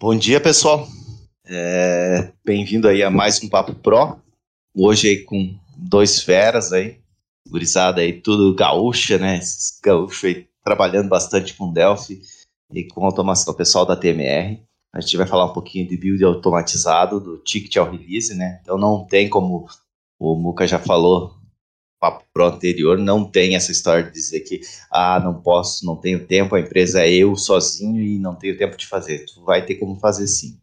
Bom dia, pessoal. É, Bem-vindo aí a mais um Papo Pro. Hoje aí com dois feras aí, gurizada aí, tudo gaúcha, né? Esses gaúchos aí trabalhando bastante com Delphi e com automação, pessoal da TMR. A gente vai falar um pouquinho de build automatizado, do ticket ao release, né? Então não tem como o Muca já falou papo pro anterior, não tem essa história de dizer que ah, não posso, não tenho tempo, a empresa é eu sozinho e não tenho tempo de fazer. Tu vai ter como fazer sim.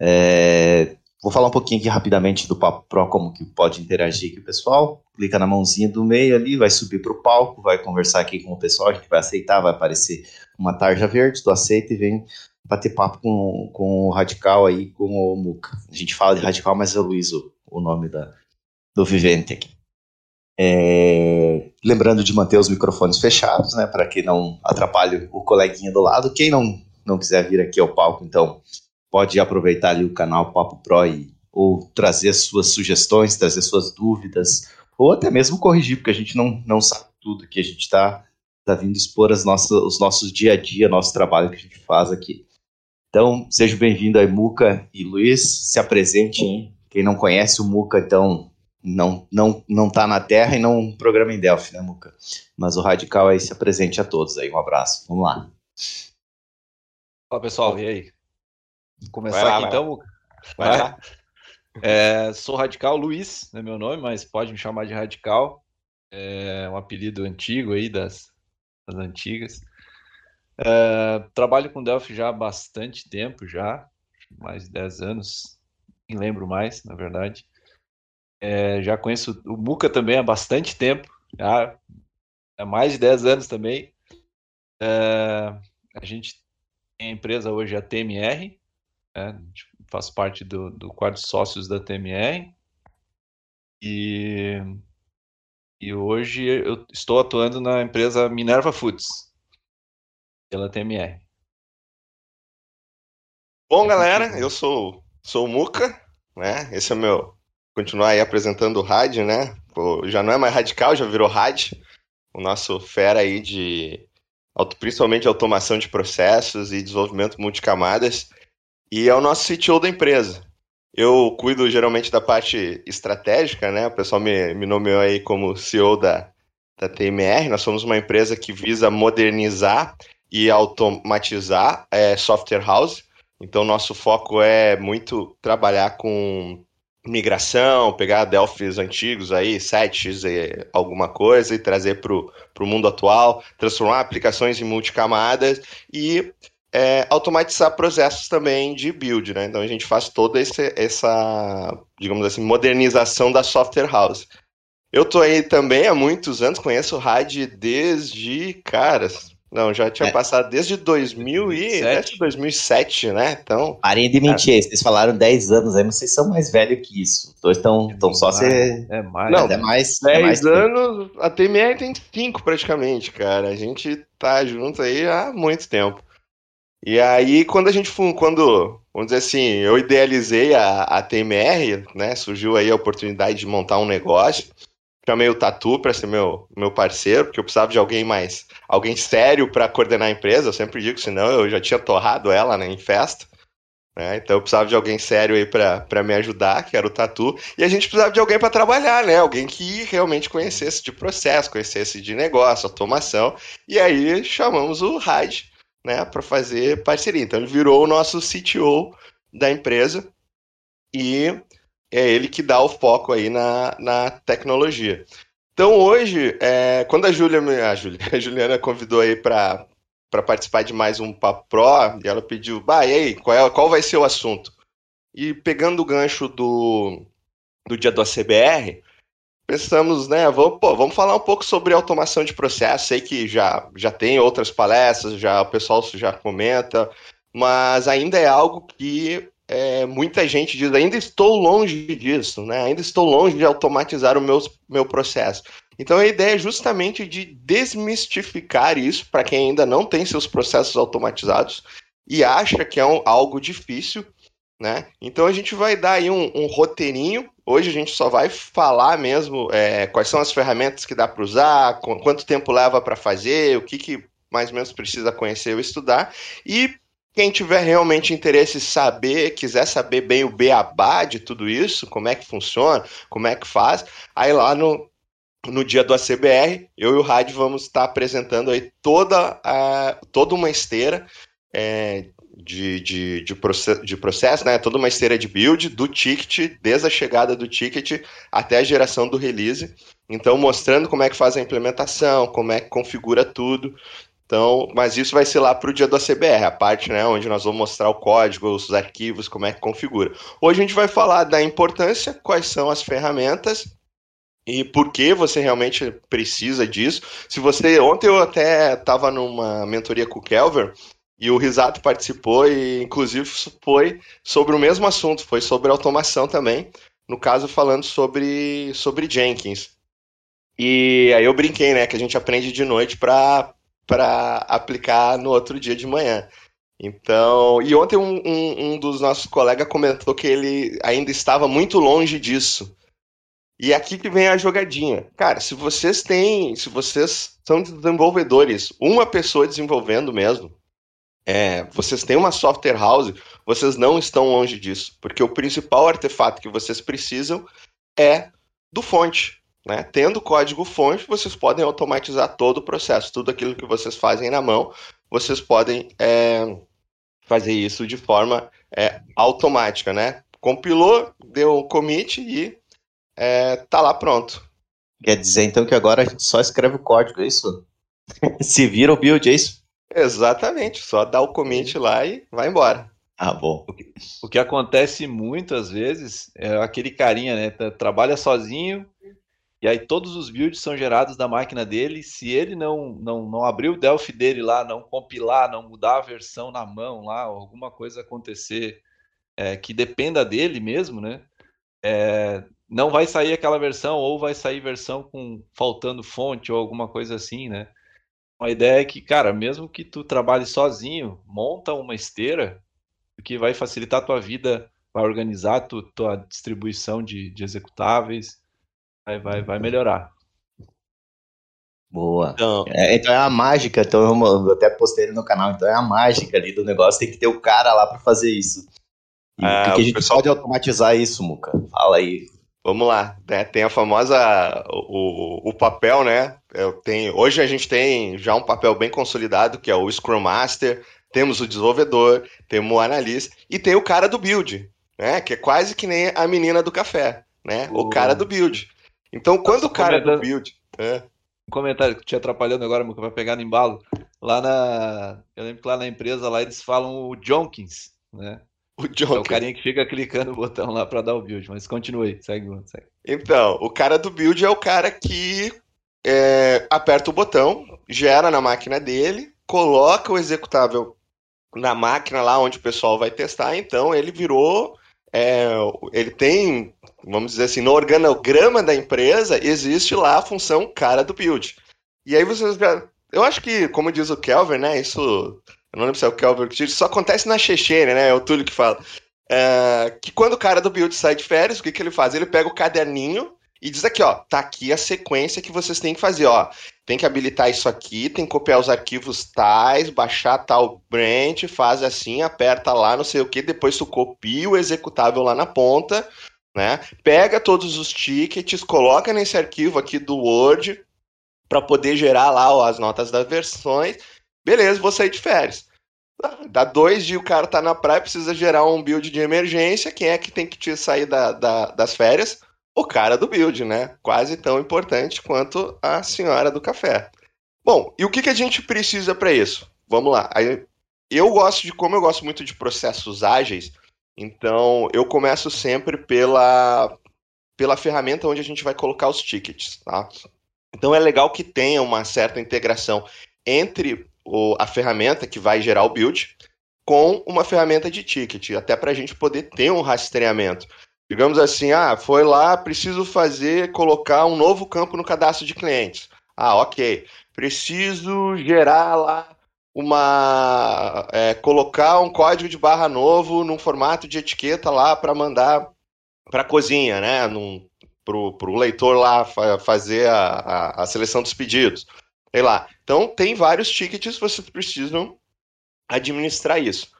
É, vou falar um pouquinho aqui rapidamente do Papo Pro, como que pode interagir aqui o pessoal. Clica na mãozinha do meio ali, vai subir para o palco, vai conversar aqui com o pessoal, a gente vai aceitar, vai aparecer uma tarja verde, tu aceita e vem bater papo com, com o Radical aí, com o Muca. A gente fala de Radical, mas é Luiz o, o nome da, do Vivente aqui. É, lembrando de manter os microfones fechados, né, para que não atrapalhe o coleguinha do lado. Quem não, não quiser vir aqui ao palco, então pode aproveitar ali o canal Papo Pro e, ou trazer suas sugestões, trazer suas dúvidas, ou até mesmo corrigir, porque a gente não, não sabe tudo que a gente está tá vindo expor as nossas, os nossos dia a dia, nosso trabalho que a gente faz aqui. Então, seja bem-vindo aí, Muca e Luiz, se apresentem. Quem não conhece o Muca, então, não não não tá na Terra e não programa em Delphi, né, Muca? Mas o Radical aí se apresente a todos aí. Um abraço. Vamos lá. Fala, pessoal. E aí? Começar lá, aqui então, Muca? Vai lá. É, sou Radical Luiz, é meu nome, mas pode me chamar de Radical. É um apelido antigo aí das, das antigas. É, trabalho com Delphi já há bastante tempo, já, mais de 10 anos, nem lembro mais, na verdade. É, já conheço o Muca também há bastante tempo, já há mais de 10 anos também. É, a gente tem a empresa hoje, a TMR, né, faz parte do, do quadro de sócios da TMR. E, e hoje eu estou atuando na empresa Minerva Foods, pela TMR. Bom, galera, eu sou, sou o Muca, né? Esse é o meu continuar aí apresentando o rádio, né? Pô, já não é mais radical, já virou rádio. O nosso fera aí de principalmente automação de processos e desenvolvimento multicamadas. E é o nosso CTO da empresa. Eu cuido geralmente da parte estratégica, né? O pessoal me, me nomeou aí como CEO da, da TMR. Nós somos uma empresa que visa modernizar e automatizar é, software house. Então, nosso foco é muito trabalhar com migração, pegar Delphis antigos aí, sets e alguma coisa, e trazer para o mundo atual, transformar aplicações em multicamadas e é, automatizar processos também de build, né? Então a gente faz toda esse, essa, digamos assim, modernização da software house. Eu tô aí também há muitos anos, conheço o RAD desde, caras, não, já tinha é. passado desde 2000 e, desde 2007, né? Então. Parem de mentir, é. vocês falaram 10 anos aí, mas vocês são mais velhos que isso. Dois estão é só ser. É mais. Não, é mais. 10 é mais anos, a TMR tem 5 praticamente, cara. A gente tá junto aí há muito tempo. E aí, quando a gente quando, vamos dizer assim, eu idealizei a, a TMR, né? Surgiu aí a oportunidade de montar um negócio chamei o Tatu para ser meu, meu parceiro, porque eu precisava de alguém mais, alguém sério para coordenar a empresa. Eu sempre digo, senão eu já tinha torrado ela né, em festa. Né? Então eu precisava de alguém sério aí para me ajudar, que era o Tatu. E a gente precisava de alguém para trabalhar, né? Alguém que realmente conhecesse de processo, conhecesse de negócio, automação. E aí chamamos o Raj, né, para fazer parceria. Então ele virou o nosso CTO da empresa. E é ele que dá o foco aí na, na tecnologia. Então hoje, é, quando a Júlia, a, a Juliana convidou aí para participar de mais um Papo Pro, e ela pediu, bah, e aí, qual, é, qual vai ser o assunto? E pegando o gancho do, do dia do ACBR, pensamos, né, vamos, pô, vamos falar um pouco sobre automação de processo, sei que já, já tem outras palestras, já o pessoal já comenta, mas ainda é algo que é, muita gente diz, ainda estou longe disso, né? ainda estou longe de automatizar o meu, meu processo. Então a ideia é justamente de desmistificar isso para quem ainda não tem seus processos automatizados e acha que é um, algo difícil. Né? Então a gente vai dar aí um, um roteirinho. Hoje a gente só vai falar mesmo é, quais são as ferramentas que dá para usar, quanto tempo leva para fazer, o que, que mais ou menos precisa conhecer ou estudar. E quem tiver realmente interesse em saber, quiser saber bem o beabá de tudo isso, como é que funciona, como é que faz, aí lá no, no dia do ACBR, eu e o Rádio vamos estar apresentando aí toda, a, toda uma esteira é, de, de, de, processo, de processo, né? Toda uma esteira de build do ticket, desde a chegada do ticket até a geração do release. Então, mostrando como é que faz a implementação, como é que configura tudo. Então, mas isso vai ser lá para o dia do ACBR, a parte né, onde nós vamos mostrar o código, os arquivos, como é que configura. Hoje a gente vai falar da importância, quais são as ferramentas e por que você realmente precisa disso. Se você. Ontem eu até estava numa mentoria com o Kelver e o Risato participou e, inclusive, foi sobre o mesmo assunto, foi sobre automação também. No caso, falando sobre, sobre Jenkins. E aí eu brinquei, né, que a gente aprende de noite para aplicar no outro dia de manhã. Então, e ontem um, um, um dos nossos colegas comentou que ele ainda estava muito longe disso. E aqui que vem a jogadinha. Cara, se vocês têm, se vocês são desenvolvedores, uma pessoa desenvolvendo mesmo, é, vocês têm uma software house, vocês não estão longe disso, porque o principal artefato que vocês precisam é do fonte. Né? Tendo código fonte, vocês podem automatizar todo o processo, tudo aquilo que vocês fazem na mão, vocês podem é, fazer isso de forma é, automática, né? Compilou, deu um commit e é, tá lá pronto. Quer dizer então que agora a gente só escreve o código, é isso? Se vira o build, é isso? Exatamente, só dá o commit lá e vai embora. Ah, bom. O que, o que acontece muitas vezes é aquele carinha, né? Trabalha sozinho e aí todos os builds são gerados da máquina dele. Se ele não, não, não abrir o Delphi dele lá, não compilar, não mudar a versão na mão lá, alguma coisa acontecer é, que dependa dele mesmo, né? É, não vai sair aquela versão ou vai sair versão com faltando fonte ou alguma coisa assim, né? A ideia é que, cara, mesmo que tu trabalhe sozinho, monta uma esteira que vai facilitar a tua vida, vai organizar a tu, tua distribuição de, de executáveis, vai, vai, vai melhorar. Boa. Então é, então é a mágica, então eu até postei no canal, então é a mágica ali do negócio, tem que ter o cara lá para fazer isso. E é, que a gente pessoal... pode automatizar isso, Muca? Fala aí. Vamos lá, né? tem a famosa o, o papel, né? Eu tenho, hoje a gente tem já um papel bem consolidado que é o Scrum Master, temos o desenvolvedor, temos o analista e tem o cara do build, né? Que é quase que nem a menina do café, né? O cara do build. Então quando Nossa, o cara do build, é... um comentário que te atrapalhando agora, para pegar no embalo, lá na, eu lembro que lá na empresa lá eles falam o Jonkins, né? O Joker. É o carinha que fica clicando o botão lá para dar o build, mas continue, segue, segue. Então, o cara do build é o cara que é, aperta o botão, gera na máquina dele, coloca o executável na máquina lá onde o pessoal vai testar, então ele virou. É, ele tem, vamos dizer assim, no organograma da empresa existe lá a função cara do build. E aí vocês. Eu acho que, como diz o Kelvin, né? Isso eu não lembro se é o Kelvin que isso só acontece na Chechênia, né? É o Túlio que fala. É, que quando o cara do build sai de férias, o que, que ele faz? Ele pega o caderninho e diz aqui, ó, tá aqui a sequência que vocês têm que fazer, ó. Tem que habilitar isso aqui, tem que copiar os arquivos tais, baixar tal branch, faz assim, aperta lá, não sei o que, depois tu copia o executável lá na ponta, né? Pega todos os tickets, coloca nesse arquivo aqui do Word para poder gerar lá ó, as notas das versões Beleza, vou sair de férias. Dá dois dias o cara tá na praia, precisa gerar um build de emergência. Quem é que tem que te sair da, da, das férias? O cara do build, né? Quase tão importante quanto a senhora do café. Bom, e o que, que a gente precisa para isso? Vamos lá. Eu gosto de, como eu gosto muito de processos ágeis, então eu começo sempre pela, pela ferramenta onde a gente vai colocar os tickets, tá? Então é legal que tenha uma certa integração entre o, a ferramenta que vai gerar o build com uma ferramenta de ticket, até para a gente poder ter um rastreamento. Digamos assim, ah, foi lá, preciso fazer, colocar um novo campo no cadastro de clientes. Ah, ok. Preciso gerar lá uma. É, colocar um código de barra novo num formato de etiqueta lá para mandar para a cozinha, né? Num, para o leitor lá fazer a, a, a seleção dos pedidos sei lá. Então, tem vários tickets, vocês precisam administrar isso.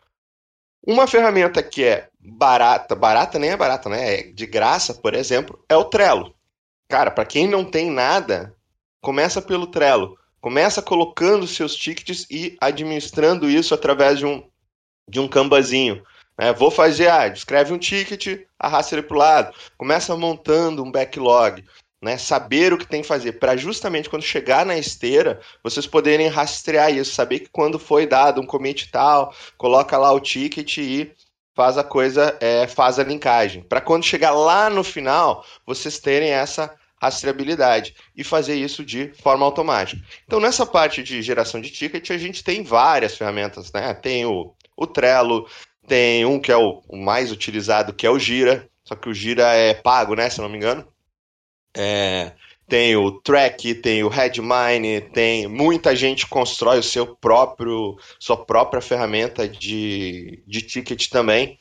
Uma ferramenta que é barata, barata nem é barata, né? É de graça, por exemplo, é o Trello. Cara, para quem não tem nada, começa pelo Trello. Começa colocando seus tickets e administrando isso através de um, de um cambazinho. Né? Vou fazer, ah, escreve um ticket, arrasta ele para o lado. Começa montando um backlog. Né, saber o que tem que fazer, para justamente quando chegar na esteira, vocês poderem rastrear isso, saber que quando foi dado um commit tal, coloca lá o ticket e faz a coisa, é, faz a linkagem. Para quando chegar lá no final, vocês terem essa rastreabilidade e fazer isso de forma automática. Então, nessa parte de geração de ticket, a gente tem várias ferramentas, né? Tem o, o Trello, tem um que é o, o mais utilizado, que é o Gira, só que o Gira é pago, né? Se não me engano. É, tem o Track, tem o Headmine, tem muita gente constrói o seu próprio sua própria ferramenta de, de ticket também.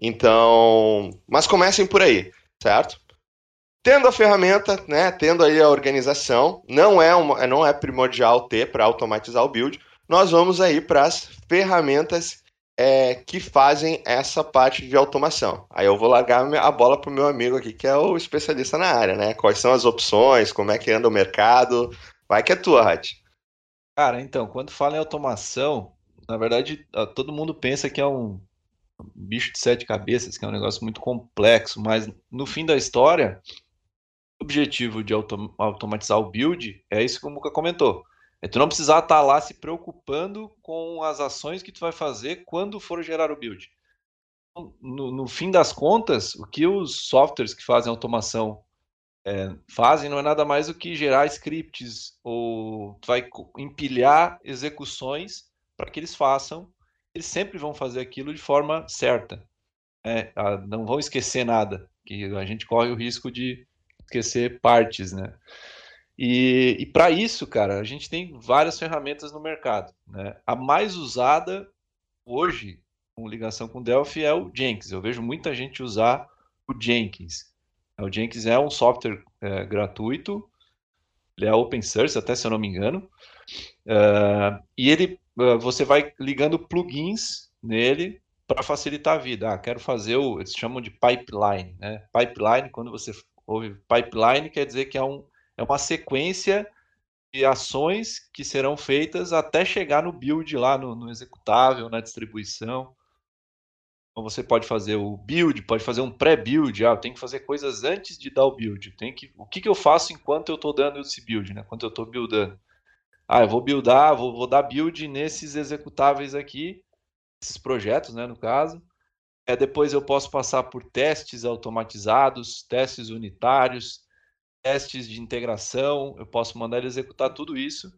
Então, mas comecem por aí, certo? Tendo a ferramenta, né, tendo aí a organização, não é uma, não é primordial ter para automatizar o build. Nós vamos aí para as ferramentas é, que fazem essa parte de automação. Aí eu vou largar a bola para o meu amigo aqui, que é o especialista na área, né? Quais são as opções, como é que anda o mercado. Vai que é tua, Rat. Cara, então, quando fala em automação, na verdade, todo mundo pensa que é um bicho de sete cabeças, que é um negócio muito complexo, mas no fim da história, o objetivo de autom automatizar o build é isso que o Muka comentou é tu não precisar estar tá lá se preocupando com as ações que tu vai fazer quando for gerar o build. No, no fim das contas, o que os softwares que fazem automação é, fazem não é nada mais do que gerar scripts ou tu vai empilhar execuções para que eles façam. Eles sempre vão fazer aquilo de forma certa. É, não vão esquecer nada, que a gente corre o risco de esquecer partes, né? E, e para isso, cara, a gente tem várias ferramentas no mercado. Né? A mais usada hoje, com ligação com Delphi, é o Jenkins. Eu vejo muita gente usar o Jenkins. O Jenkins é um software é, gratuito, ele é open source, até se eu não me engano. Uh, e ele, uh, você vai ligando plugins nele para facilitar a vida. Ah, quero fazer o, eles chamam de pipeline. Né? Pipeline, quando você ouve pipeline, quer dizer que é um, é uma sequência de ações que serão feitas até chegar no build lá, no, no executável, na distribuição. Então você pode fazer o build, pode fazer um pré-build. Ah, eu tenho que fazer coisas antes de dar o build. Tem que, o que, que eu faço enquanto eu estou dando esse build, né? Enquanto eu estou buildando. Ah, eu vou buildar, vou, vou dar build nesses executáveis aqui, esses projetos, né, no caso. É, depois eu posso passar por testes automatizados, testes unitários, testes de integração, eu posso mandar ele executar tudo isso.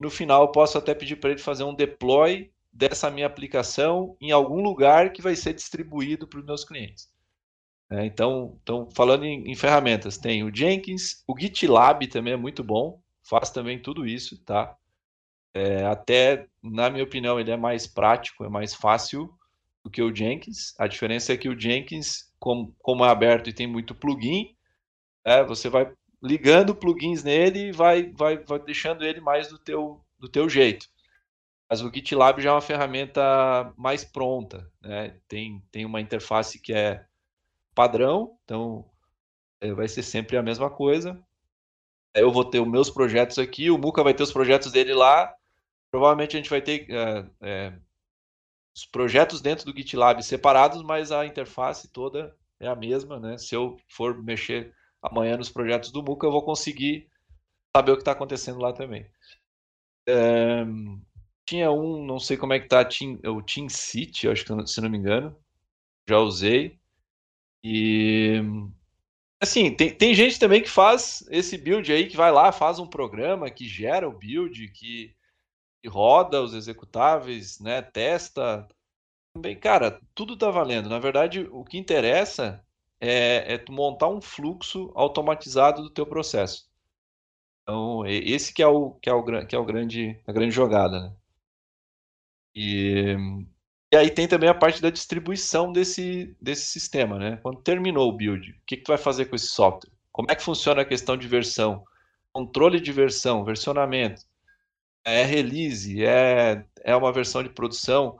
No final, eu posso até pedir para ele fazer um deploy dessa minha aplicação em algum lugar que vai ser distribuído para os meus clientes. É, então, então, falando em, em, ferramentas, tem o Jenkins, o GitLab também é muito bom, faz também tudo isso, tá? É, até, na minha opinião, ele é mais prático, é mais fácil do que o Jenkins. A diferença é que o Jenkins, como, como é aberto e tem muito plugin, é, você vai ligando plugins nele e vai, vai, vai deixando ele mais do teu, do teu jeito. Mas o GitLab já é uma ferramenta mais pronta, né? tem, tem uma interface que é padrão, então é, vai ser sempre a mesma coisa. Eu vou ter os meus projetos aqui, o Muca vai ter os projetos dele lá. Provavelmente a gente vai ter é, é, os projetos dentro do GitLab separados, mas a interface toda é a mesma, né? Se eu for mexer amanhã nos projetos do Muca, eu vou conseguir saber o que está acontecendo lá também. É, tinha um, não sei como é que tá, team, o Team City, acho que se não me engano, já usei. E assim, tem, tem gente também que faz esse build aí, que vai lá, faz um programa que gera o build, que, que roda os executáveis, né, testa. Também, cara, tudo tá valendo. Na verdade, o que interessa é, é tu montar um fluxo automatizado do teu processo. Então, esse que é o, que é o, que é o grande, a grande jogada. Né? E, e aí tem também a parte da distribuição desse, desse sistema. Né? Quando terminou o build, o que, que tu vai fazer com esse software? Como é que funciona a questão de versão? Controle de versão, versionamento. É release, é, é uma versão de produção.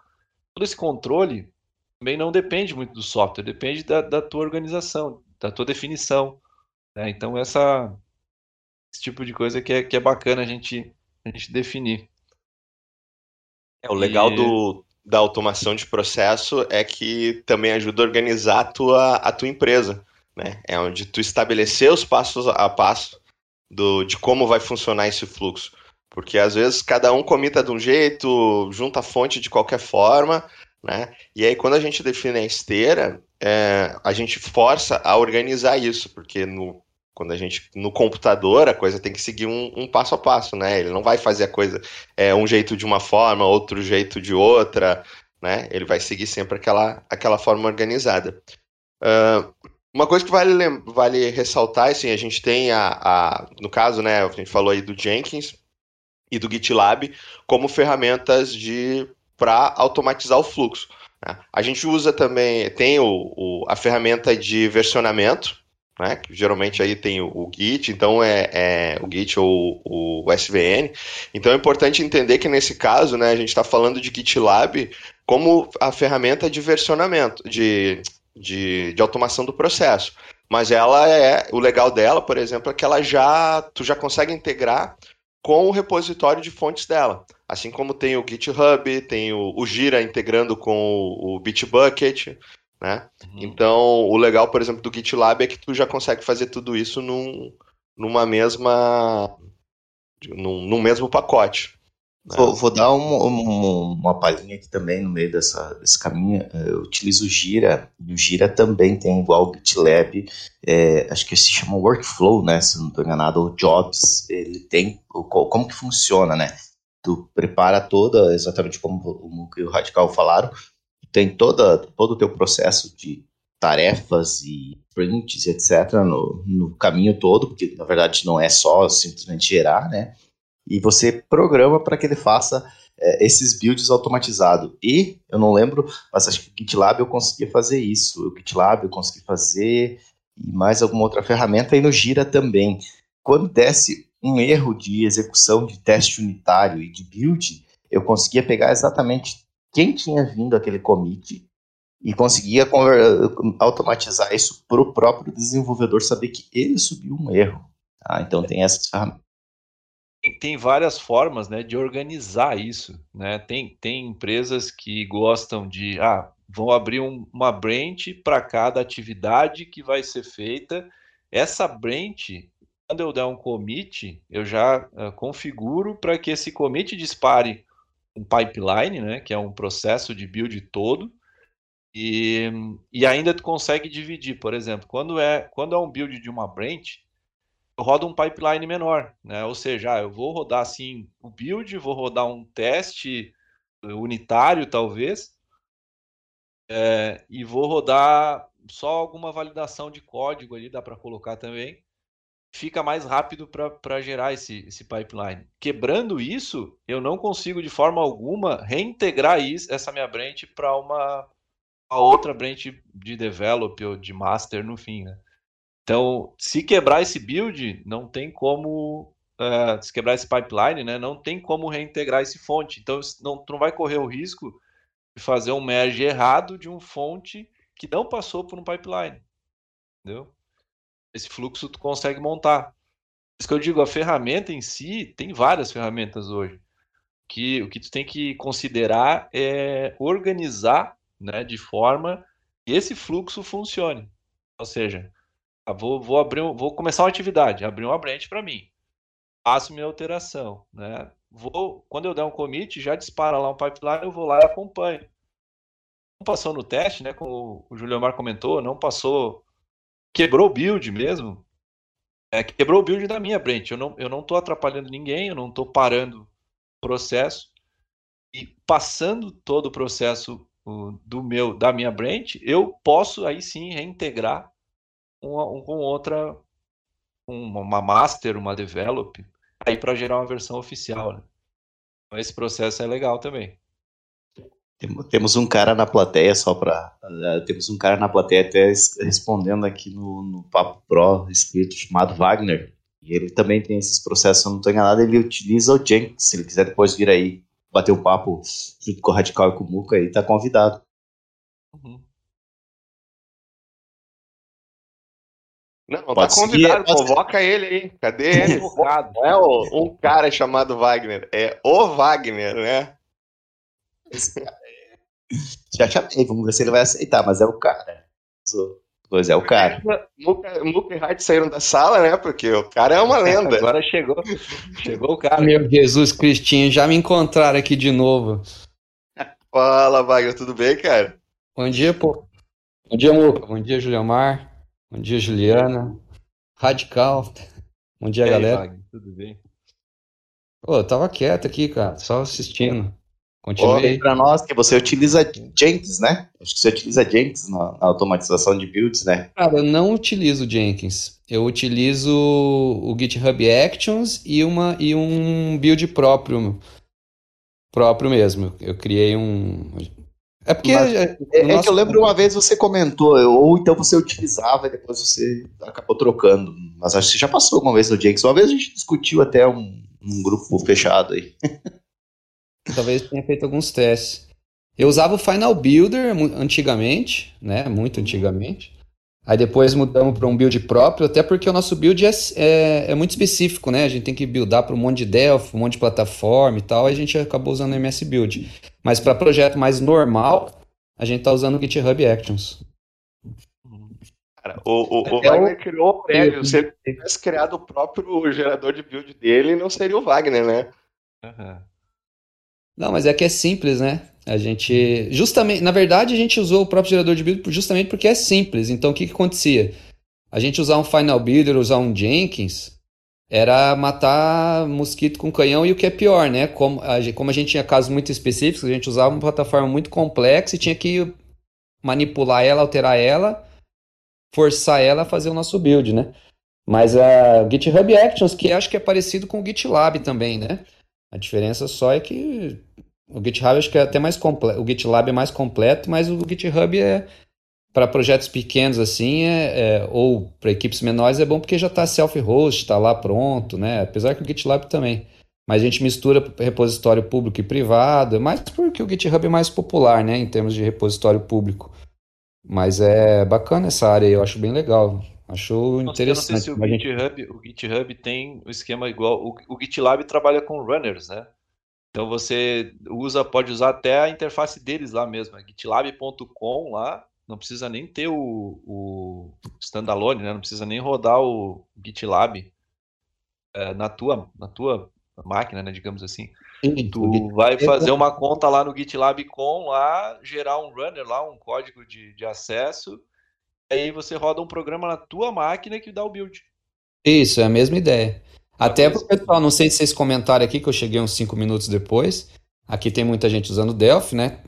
Todo esse controle também não depende muito do software, depende da, da tua organização, da tua definição. Né? Então, essa, esse tipo de coisa que é, que é bacana a gente, a gente definir. É, o legal e... do, da automação de processo é que também ajuda a organizar a tua, a tua empresa. Né? É onde tu estabelecer os passos a passo do, de como vai funcionar esse fluxo. Porque às vezes cada um comita de um jeito, junta a fonte de qualquer forma, né? E aí quando a gente define a esteira, é, a gente força a organizar isso, porque no, quando a gente no computador a coisa tem que seguir um, um passo a passo, né? Ele não vai fazer a coisa é, um jeito de uma forma, outro jeito de outra, né? Ele vai seguir sempre aquela, aquela forma organizada. Uh, uma coisa que vale, vale ressaltar, assim, a gente tem a, a, no caso, né, a gente falou aí do Jenkins, e do GitLab como ferramentas de para automatizar o fluxo. Né? A gente usa também, tem o, o, a ferramenta de versionamento, né? que geralmente aí tem o, o Git, então é, é, o Git ou o SVN. Então é importante entender que nesse caso, né, a gente está falando de GitLab como a ferramenta de versionamento, de, de, de automação do processo. Mas ela é, o legal dela, por exemplo, é que ela já, tu já consegue integrar com o repositório de fontes dela. Assim como tem o GitHub, tem o, o Gira integrando com o, o Bitbucket, né? Uhum. Então, o legal, por exemplo, do GitLab é que tu já consegue fazer tudo isso num, numa mesma num, num mesmo pacote. Né? Vou, vou, dar um, um, uma palhinha aqui também no meio dessa, desse caminho. Eu utilizo o Gira, e o Gira também tem igual o GitLab, é, acho que se chama Workflow, né? Se não estou enganado, ou Jobs. Ele tem como que funciona, né? Tu prepara toda, exatamente como o e o Radical falaram, tem toda, todo o teu processo de tarefas e prints, etc., no, no caminho todo, porque na verdade não é só simplesmente gerar, né? e você programa para que ele faça é, esses builds automatizados. E eu não lembro, mas acho que o GitLab eu consegui fazer isso. O GitLab eu consegui fazer e mais alguma outra ferramenta e no Gira também. Quando desce um erro de execução de teste unitário e de build, eu conseguia pegar exatamente quem tinha vindo aquele commit e conseguia automatizar isso para o próprio desenvolvedor saber que ele subiu um erro. Ah, então tem essas ferramentas tem várias formas né, de organizar isso. Né? Tem, tem empresas que gostam de, ah, vão abrir um, uma branch para cada atividade que vai ser feita. Essa branch, quando eu der um commit, eu já uh, configuro para que esse commit dispare um pipeline, né, que é um processo de build todo, e, e ainda tu consegue dividir, por exemplo, quando é, quando é um build de uma branch, eu rodo um pipeline menor, né? Ou seja, ah, eu vou rodar assim o build, vou rodar um teste unitário talvez, é, e vou rodar só alguma validação de código ali, dá para colocar também. Fica mais rápido para gerar esse, esse pipeline. Quebrando isso, eu não consigo de forma alguma reintegrar isso, essa minha branch para uma, uma outra branch de develop ou de master no fim, né? Então, se quebrar esse build, não tem como. Uh, se quebrar esse pipeline, né, não tem como reintegrar esse fonte. Então, não, não vai correr o risco de fazer um merge errado de um fonte que não passou por um pipeline. Entendeu? Esse fluxo tu consegue montar. Isso que eu digo, a ferramenta em si, tem várias ferramentas hoje. Que, o que tu tem que considerar é organizar né, de forma que esse fluxo funcione. Ou seja, ah, vou, vou abrir, vou começar uma atividade, abrir uma branch para mim. Faço minha alteração, né? Vou, quando eu der um commit, já dispara lá um pipeline, eu vou lá e acompanho. Não passou no teste, né? Como o Julio Mar comentou, não passou, quebrou o build mesmo. É, quebrou o build da minha branch. Eu não, eu não tô atrapalhando ninguém, eu não estou parando o processo. E passando todo o processo do meu da minha branch, eu posso aí sim reintegrar com, com outra, uma master, uma develop, aí para gerar uma versão oficial. Né? Então, esse processo é legal também. Temos um cara na plateia, só para. Uh, eh, temos um cara na plateia até respondendo aqui no, no Papo Pro, escrito, chamado Wagner. E ele também tem esses processos, se eu não estou enganado, ele utiliza o Jenkins. Se ele quiser depois vir aí bater um papo junto com o Radical e com o Muca, aí tá convidado. Uhum. Não, não tá convidado, seguir, convoca ele aí. Cadê ele? Não é o, um cara chamado Wagner, é o Wagner, né? Já chamei, vamos ver se ele vai aceitar, mas é o cara. Pois é, o cara. Muka e Hart saíram da sala, né? Porque o cara é uma lenda. Agora chegou. Chegou o cara. Meu Jesus Cristinho, já me encontraram aqui de novo. Fala, Wagner, tudo bem, cara? Bom dia, pô. Bom dia, Muca. Bom dia, Juliamar. Bom dia, Juliana. Radical. Bom dia, galera. Wagner, tudo bem? Pô, eu tava quieto aqui, cara, só assistindo. Continue. para nós que você utiliza Jenkins, né? Acho que você utiliza Jenkins na, na, automatização de builds, né? Cara, eu não utilizo Jenkins. Eu utilizo o GitHub Actions e, uma, e um build próprio. Próprio mesmo. Eu criei um. É porque. Mas, é, é, que eu lembro uma vez você comentou, ou então você utilizava e depois você acabou trocando. Mas acho que você já passou alguma vez no Jenkins. Uma vez a gente discutiu até um, um grupo fechado aí. Talvez tenha feito alguns testes. Eu usava o Final Builder antigamente, né? Muito antigamente. Aí depois mudamos para um build próprio, até porque o nosso build é, é, é muito específico, né? A gente tem que buildar para um monte de Delphi, um monte de plataforma e tal, a gente acabou usando o MS Build. Mas para projeto mais normal, a gente está usando o GitHub Actions. Cara, o, o, o Wagner criou o prédio. Se ele tivesse criado o próprio gerador de build dele, não seria o Wagner, né? Uhum. Não, mas é que é simples, né? A gente. Justamente. Na verdade, a gente usou o próprio gerador de build justamente porque é simples. Então, o que, que acontecia? A gente usar um Final Builder, usar um Jenkins, era matar mosquito com canhão e o que é pior, né? Como a, gente, como a gente tinha casos muito específicos, a gente usava uma plataforma muito complexa e tinha que manipular ela, alterar ela, forçar ela a fazer o nosso build, né? Mas a GitHub Actions, que acho que é parecido com o GitLab também, né? A diferença só é que o GitHub acho que é até mais completo, o GitLab é mais completo, mas o GitHub é para projetos pequenos assim, é, é ou para equipes menores é bom porque já está self-host, está lá pronto, né? Apesar que o GitLab também. Mas a gente mistura repositório público e privado, é mais porque o GitHub é mais popular, né, em termos de repositório público. Mas é bacana essa área, eu acho bem legal. Acho interessante. Eu não sei se o GitHub, o GitHub tem o um esquema igual. O, o GitLab trabalha com runners, né? Então você usa, pode usar até a interface deles lá mesmo, é gitlab.com lá, não precisa nem ter o, o standalone, né? Não precisa nem rodar o GitLab é, na tua na tua máquina, né? Digamos assim. Sim, tu vai fazer uma conta lá no GitLab com lá, gerar um runner lá, um código de, de acesso aí você roda um programa na tua máquina que dá o build. Isso, é a mesma ideia. Até para o pessoal, não sei se vocês comentaram aqui, que eu cheguei uns 5 minutos depois. Aqui tem muita gente usando Delphi, né?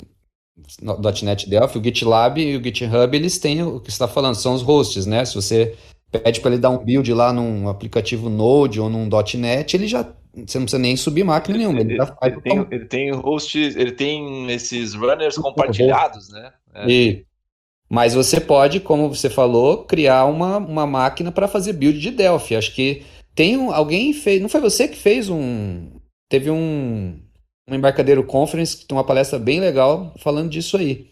.NET Delphi, o GitLab e o GitHub, eles têm o que você está falando, são os hosts, né? Se você pede para ele dar um build lá num aplicativo Node ou num .NET, ele já você não precisa nem subir máquina nenhuma, ele, ele já faz. Ele tem, ele tem hosts, ele tem esses runners compartilhados, né? É. E mas você pode, como você falou, criar uma, uma máquina para fazer build de Delphi. Acho que tem um, alguém fez, não foi você que fez um, teve um, um embarcadeiro conference que tem uma palestra bem legal falando disso aí,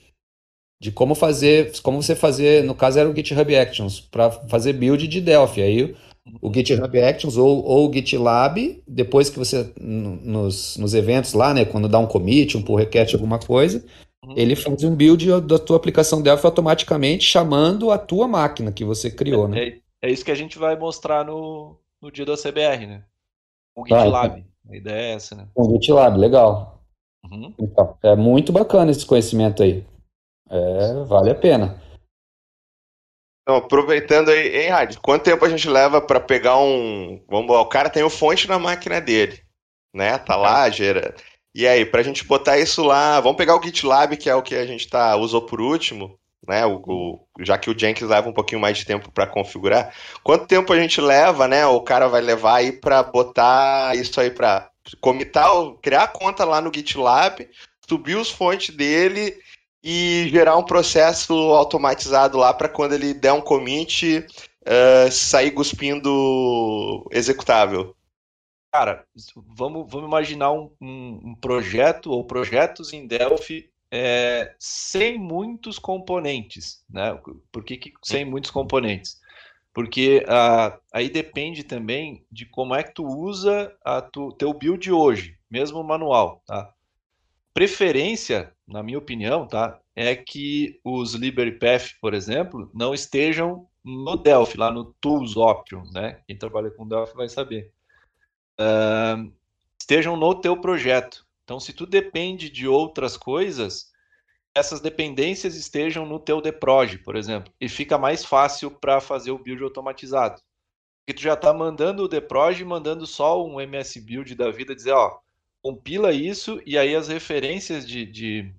de como fazer, como você fazer, no caso era o GitHub Actions para fazer build de Delphi. Aí o GitHub Actions ou, ou o GitLab, depois que você nos, nos eventos lá, né, quando dá um commit, um pull request, alguma coisa. Ele faz um build da tua aplicação Delphi automaticamente chamando a tua máquina que você criou, né? É, é isso que a gente vai mostrar no, no dia da CBR, né? O GitLab. Ah, a ideia é essa, né? O GitLab, legal. Uhum. Então, é muito bacana esse conhecimento aí. É, vale a pena. Então, aproveitando aí, hein, Rádio, quanto tempo a gente leva para pegar um. Vamos o cara tem o fonte na máquina dele, né? Tá lá, gera. E aí, para a gente botar isso lá, vamos pegar o GitLab, que é o que a gente tá, usou por último, né? O, o, já que o Jenkins leva um pouquinho mais de tempo para configurar. Quanto tempo a gente leva, né? O cara vai levar aí para botar isso aí para comitar, criar a conta lá no GitLab, subir os fontes dele e gerar um processo automatizado lá para quando ele der um commit uh, sair cuspindo executável. Cara, vamos, vamos imaginar um, um, um projeto ou projetos em Delphi é, sem muios componentes. Né? Por que, que sem muitos componentes? Porque ah, aí depende também de como é que tu usa a tu, teu build hoje, mesmo manual. Tá? Preferência, na minha opinião, tá, é que os Liberty Path, por exemplo, não estejam no Delphi, lá no Tools Options, né? Quem trabalha com Delphi vai saber. Estejam no teu projeto. Então, se tu depende de outras coisas, essas dependências estejam no teu deproj, por exemplo, e fica mais fácil para fazer o build automatizado. Porque tu já está mandando o deproj, mandando só um MS Build da vida, dizer, ó, compila isso e aí as referências de, de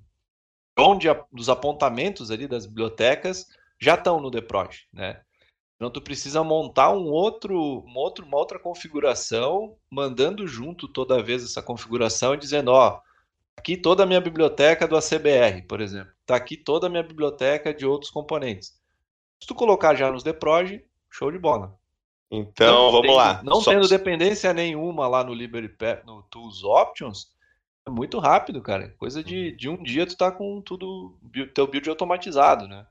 onde a, dos apontamentos ali das bibliotecas já estão no deproj, né? Então tu precisa montar um outro, um outro, uma outra configuração, mandando junto toda vez essa configuração e dizendo, ó, aqui toda a minha biblioteca do ACBR, por exemplo. Está aqui toda a minha biblioteca de outros componentes. Se tu colocar já nos deproj, show de bola. Então, não vamos tem, lá. Não Só... tendo dependência nenhuma lá no Liberty no Tools Options, é muito rápido, cara. Coisa de, de um dia tu tá com tudo, teu build automatizado, né?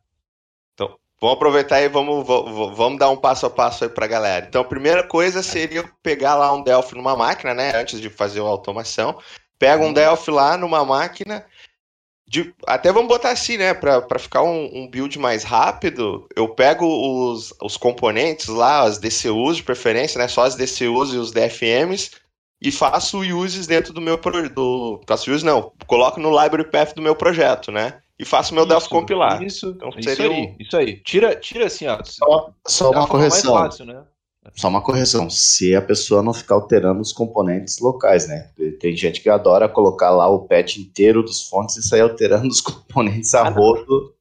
Então, vamos aproveitar e vamos, vamos dar um passo a passo aí pra galera. Então, a primeira coisa seria pegar lá um Delphi numa máquina, né? Antes de fazer a automação. Pega um uhum. Delphi lá numa máquina. De, até vamos botar assim, né? Para ficar um, um, build mais rápido, eu pego os, os componentes lá, as DCUs de preferência, né? Só as DCUs e os DFMs, e faço uses dentro do meu do Faço use não, coloco no library path do meu projeto, né? E faço meu Delphi compilar. Isso, então, isso seria aí, um... isso aí. Tira, tira assim, ó. Só, só uma correção. Fácil, né? Só uma correção, se a pessoa não ficar alterando os componentes locais, né? Tem gente que adora colocar lá o patch inteiro dos fontes e sair alterando os componentes a ah, rodo.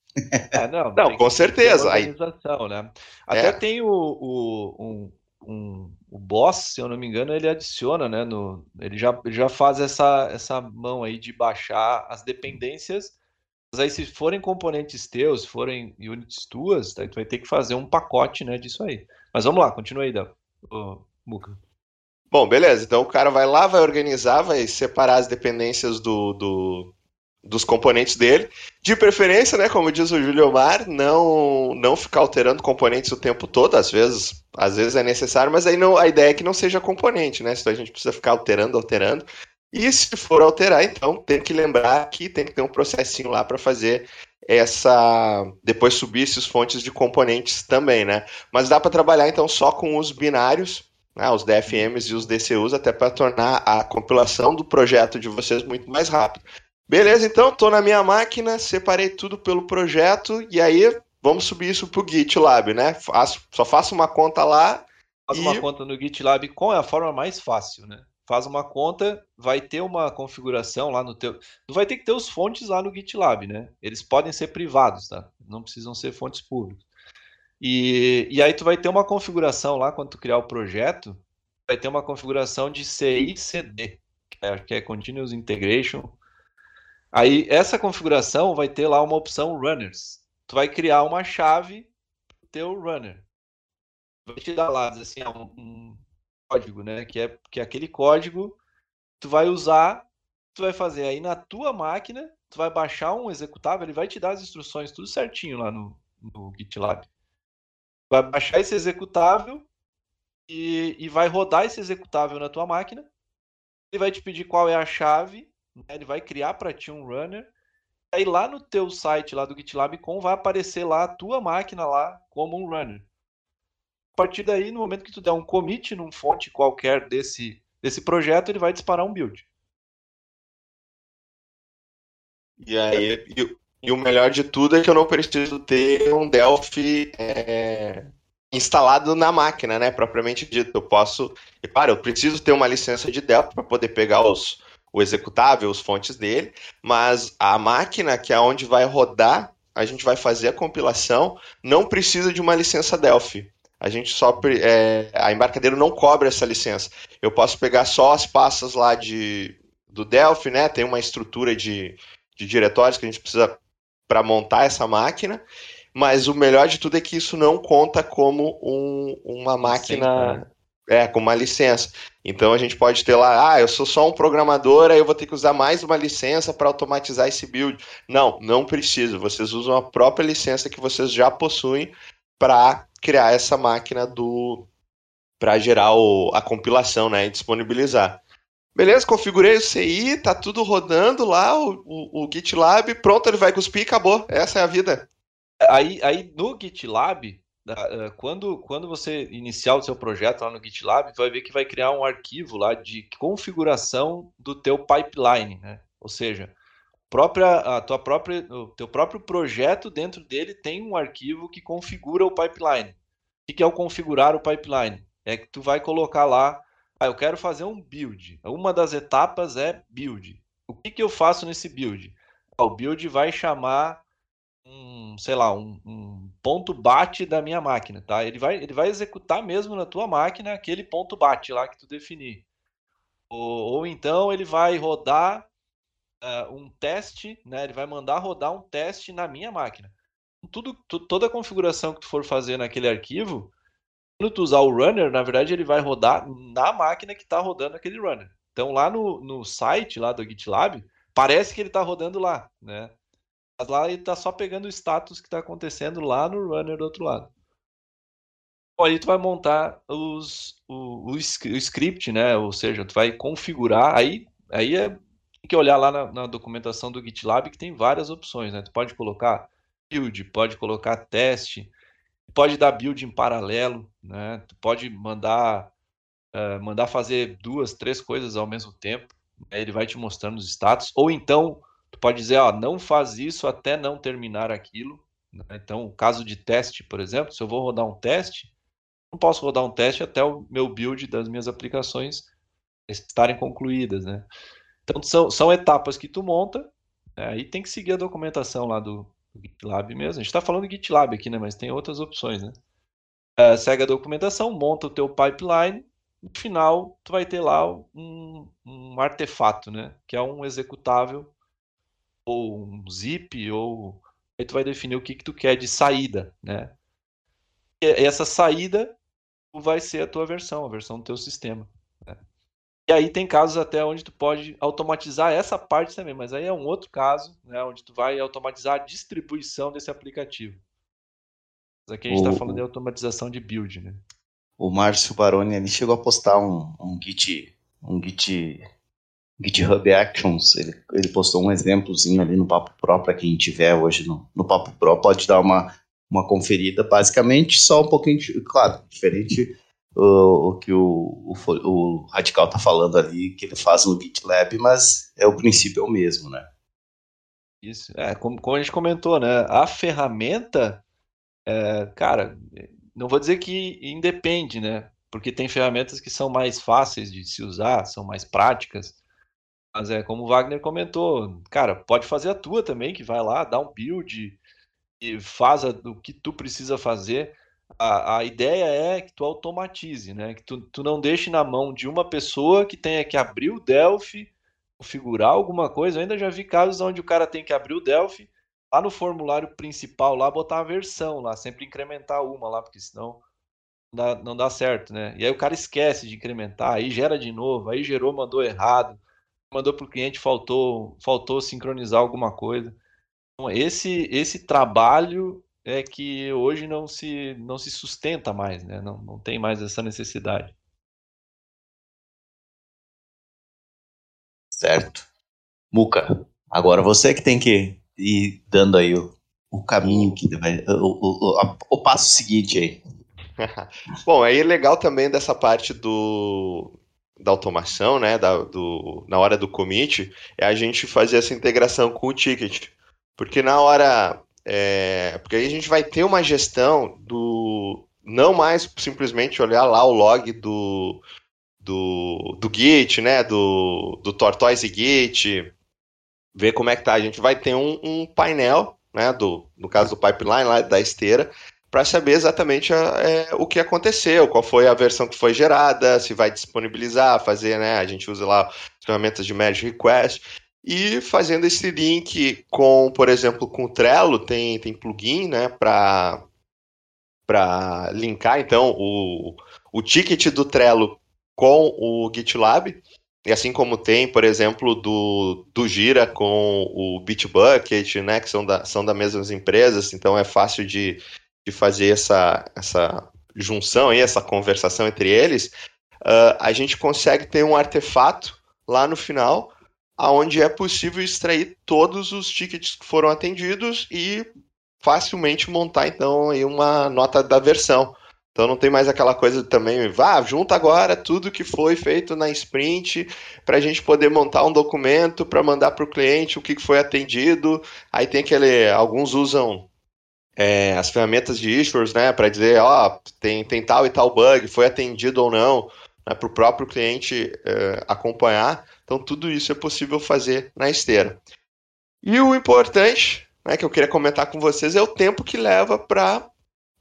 É, não, não com certeza. Organização, né? Até é. tem o, o, um, um, o boss, se eu não me engano, ele adiciona, né? No, ele, já, ele já faz essa, essa mão aí de baixar as dependências. Aí, se forem componentes teus, se forem units tuas, tu vai ter que fazer um pacote né, disso aí. Mas vamos lá, continua aí, Dan. Muca. Bom, beleza. Então o cara vai lá, vai organizar, vai separar as dependências do, do, dos componentes dele. De preferência, né, como diz o Julio Mar, não, não ficar alterando componentes o tempo todo. Às vezes, às vezes é necessário, mas aí não, a ideia é que não seja componente, né? Senão a gente precisa ficar alterando, alterando. E se for alterar, então tem que lembrar que tem que ter um processinho lá para fazer essa depois subir esses fontes de componentes também, né? Mas dá para trabalhar então só com os binários, né, os DFMs e os DCUs até para tornar a compilação do projeto de vocês muito mais rápido. Beleza, então estou na minha máquina, separei tudo pelo projeto e aí vamos subir isso para o GitLab, né? Faço, só faço uma conta lá. Faz e... uma conta no GitLab, qual é a forma mais fácil, né? Faz uma conta, vai ter uma configuração lá no teu. Não vai ter que ter os fontes lá no GitLab, né? Eles podem ser privados, tá? Não precisam ser fontes públicas. E, e aí tu vai ter uma configuração lá quando tu criar o projeto, vai ter uma configuração de CI/CD, que é, que é Continuous Integration. Aí essa configuração vai ter lá uma opção Runners. Tu vai criar uma chave teu runner. Vai te dar lá, assim, um, código, né? Que é, que é aquele código tu vai usar, tu vai fazer aí na tua máquina, tu vai baixar um executável, ele vai te dar as instruções tudo certinho lá no, no GitLab. Vai baixar esse executável e, e vai rodar esse executável na tua máquina. Ele vai te pedir qual é a chave, né? ele vai criar para ti um runner. Aí lá no teu site lá do GitLab.com vai aparecer lá a tua máquina lá como um runner partir daí, no momento que tu der um commit num fonte qualquer desse, desse projeto, ele vai disparar um build. E aí, e, e o melhor de tudo é que eu não preciso ter um Delphi é, instalado na máquina, né? Propriamente dito. Eu posso. E claro, eu preciso ter uma licença de Delphi para poder pegar os, o executável, os fontes dele, mas a máquina, que é onde vai rodar, a gente vai fazer a compilação, não precisa de uma licença Delphi a gente só é, a embarcadeiro não cobra essa licença. Eu posso pegar só as pastas lá de do Delphi, né? Tem uma estrutura de, de diretórios que a gente precisa para montar essa máquina, mas o melhor de tudo é que isso não conta como um, uma máquina. É, com uma licença. Então a gente pode ter lá, ah, eu sou só um programador, aí eu vou ter que usar mais uma licença para automatizar esse build. Não, não precisa. Vocês usam a própria licença que vocês já possuem para criar essa máquina do para gerar o, a compilação, né, e disponibilizar. Beleza, configurei o CI, tá tudo rodando lá, o, o, o GitLab, pronto, ele vai cuspir e acabou. Essa é a vida. Aí, aí no GitLab, eh, quando, quando você iniciar o seu projeto lá no GitLab, vai ver que vai criar um arquivo lá de configuração do teu pipeline, né? Ou seja, própria, a tua própria, o teu próprio projeto dentro dele tem um arquivo que configura o pipeline. O que é o configurar o pipeline? É que tu vai colocar lá, ah, eu quero fazer um build. Uma das etapas é build. O que, que eu faço nesse build? Ah, o build vai chamar um, sei lá, um, um, ponto bate da minha máquina, tá? Ele vai, ele vai executar mesmo na tua máquina aquele ponto bate lá que tu definir. Ou, ou então ele vai rodar uh, um teste, né? Ele vai mandar rodar um teste na minha máquina. Tudo, tu, toda a configuração que tu for fazer naquele arquivo, quando tu usar o runner, na verdade ele vai rodar na máquina que está rodando aquele runner. Então lá no, no site lá do GitLab, parece que ele está rodando lá, né? Mas lá ele está só pegando o status que está acontecendo lá no runner do outro lado. Bom, aí tu vai montar os, o, o, o, script, né? Ou seja, tu vai configurar. Aí, aí é, que olhar lá na, na, documentação do GitLab que tem várias opções, né? Tu pode colocar build, pode colocar teste, pode dar build em paralelo, né? Tu pode mandar uh, mandar fazer duas, três coisas ao mesmo tempo. Né? Ele vai te mostrando os status. Ou então Tu pode dizer, ó, não faz isso até não terminar aquilo. Né? Então, caso de teste, por exemplo, se eu vou rodar um teste, não posso rodar um teste até o meu build das minhas aplicações estarem concluídas, né? Então, são, são etapas que tu monta, né? aí tem que seguir a documentação lá do, do GitLab mesmo. A gente está falando de GitLab aqui, né? Mas tem outras opções, né? É, segue a documentação, monta o teu pipeline, no final tu vai ter lá um, um artefato, né? Que é um executável ou um zip, ou aí tu vai definir o que, que tu quer de saída, né? E essa saída vai ser a tua versão, a versão do teu sistema. E aí tem casos até onde tu pode automatizar essa parte também, mas aí é um outro caso, né, onde tu vai automatizar a distribuição desse aplicativo. Mas aqui a gente está falando de automatização de build, né? O Márcio Baroni ele chegou a postar um, um Git, um Git GitHub Actions, ele, ele postou um exemplozinho ali no Papo Pro, para quem tiver hoje no, no Papo Pro, pode dar uma, uma conferida, basicamente só um pouquinho, claro, diferente o, o que o, o, o Radical está falando ali, que ele faz no GitLab, mas é o princípio é o mesmo, né? Isso, é, como, como a gente comentou, né, a ferramenta, é, cara, não vou dizer que independe, né, porque tem ferramentas que são mais fáceis de se usar, são mais práticas, mas é como o Wagner comentou, cara, pode fazer a tua também, que vai lá, dá um build e faz o que tu precisa fazer. A, a ideia é que tu automatize, né? Que tu, tu não deixe na mão de uma pessoa que tenha que abrir o Delphi, configurar alguma coisa. Eu ainda já vi casos onde o cara tem que abrir o Delphi, lá no formulário principal, lá botar a versão lá, sempre incrementar uma lá, porque senão não dá, não dá certo, né? E aí o cara esquece de incrementar, aí gera de novo, aí gerou, mandou errado mandou para o cliente, faltou, faltou sincronizar alguma coisa. Então, esse, esse trabalho é que hoje não se, não se sustenta mais, né? não, não tem mais essa necessidade. Certo. Muca, agora você que tem que ir dando aí o, o caminho, que vai, o, o, o passo seguinte aí. Bom, aí é legal também dessa parte do, da automação, né, da, do, na hora do commit, é a gente fazer essa integração com o ticket. Porque na hora. É, porque aí a gente vai ter uma gestão do. Não mais simplesmente olhar lá o log do, do, do Git, né? Do, do Tortoise Git, ver como é que tá. A gente vai ter um, um painel, né? Do, no caso do pipeline lá da esteira, para saber exatamente é, o que aconteceu, qual foi a versão que foi gerada, se vai disponibilizar, fazer, né? A gente usa lá as ferramentas de merge request e fazendo esse link com, por exemplo, com o Trello, tem, tem plugin, né, para linkar então o, o ticket do Trello com o GitLab, e assim como tem, por exemplo, do, do Gira com o Bitbucket, né, que são da, são da mesmas empresas, então é fácil de, de fazer essa, essa junção aí, essa conversação entre eles, uh, a gente consegue ter um artefato lá no final, aonde é possível extrair todos os tickets que foram atendidos e facilmente montar então aí uma nota da versão. Então não tem mais aquela coisa também, vá, junta agora tudo que foi feito na sprint para a gente poder montar um documento para mandar para o cliente o que foi atendido. Aí tem aquele, alguns usam é, as ferramentas de issues, né, para dizer, ó, tem, tem tal e tal bug, foi atendido ou não, né, para o próprio cliente é, acompanhar. Então tudo isso é possível fazer na esteira. E o importante, né, que eu queria comentar com vocês é o tempo que leva para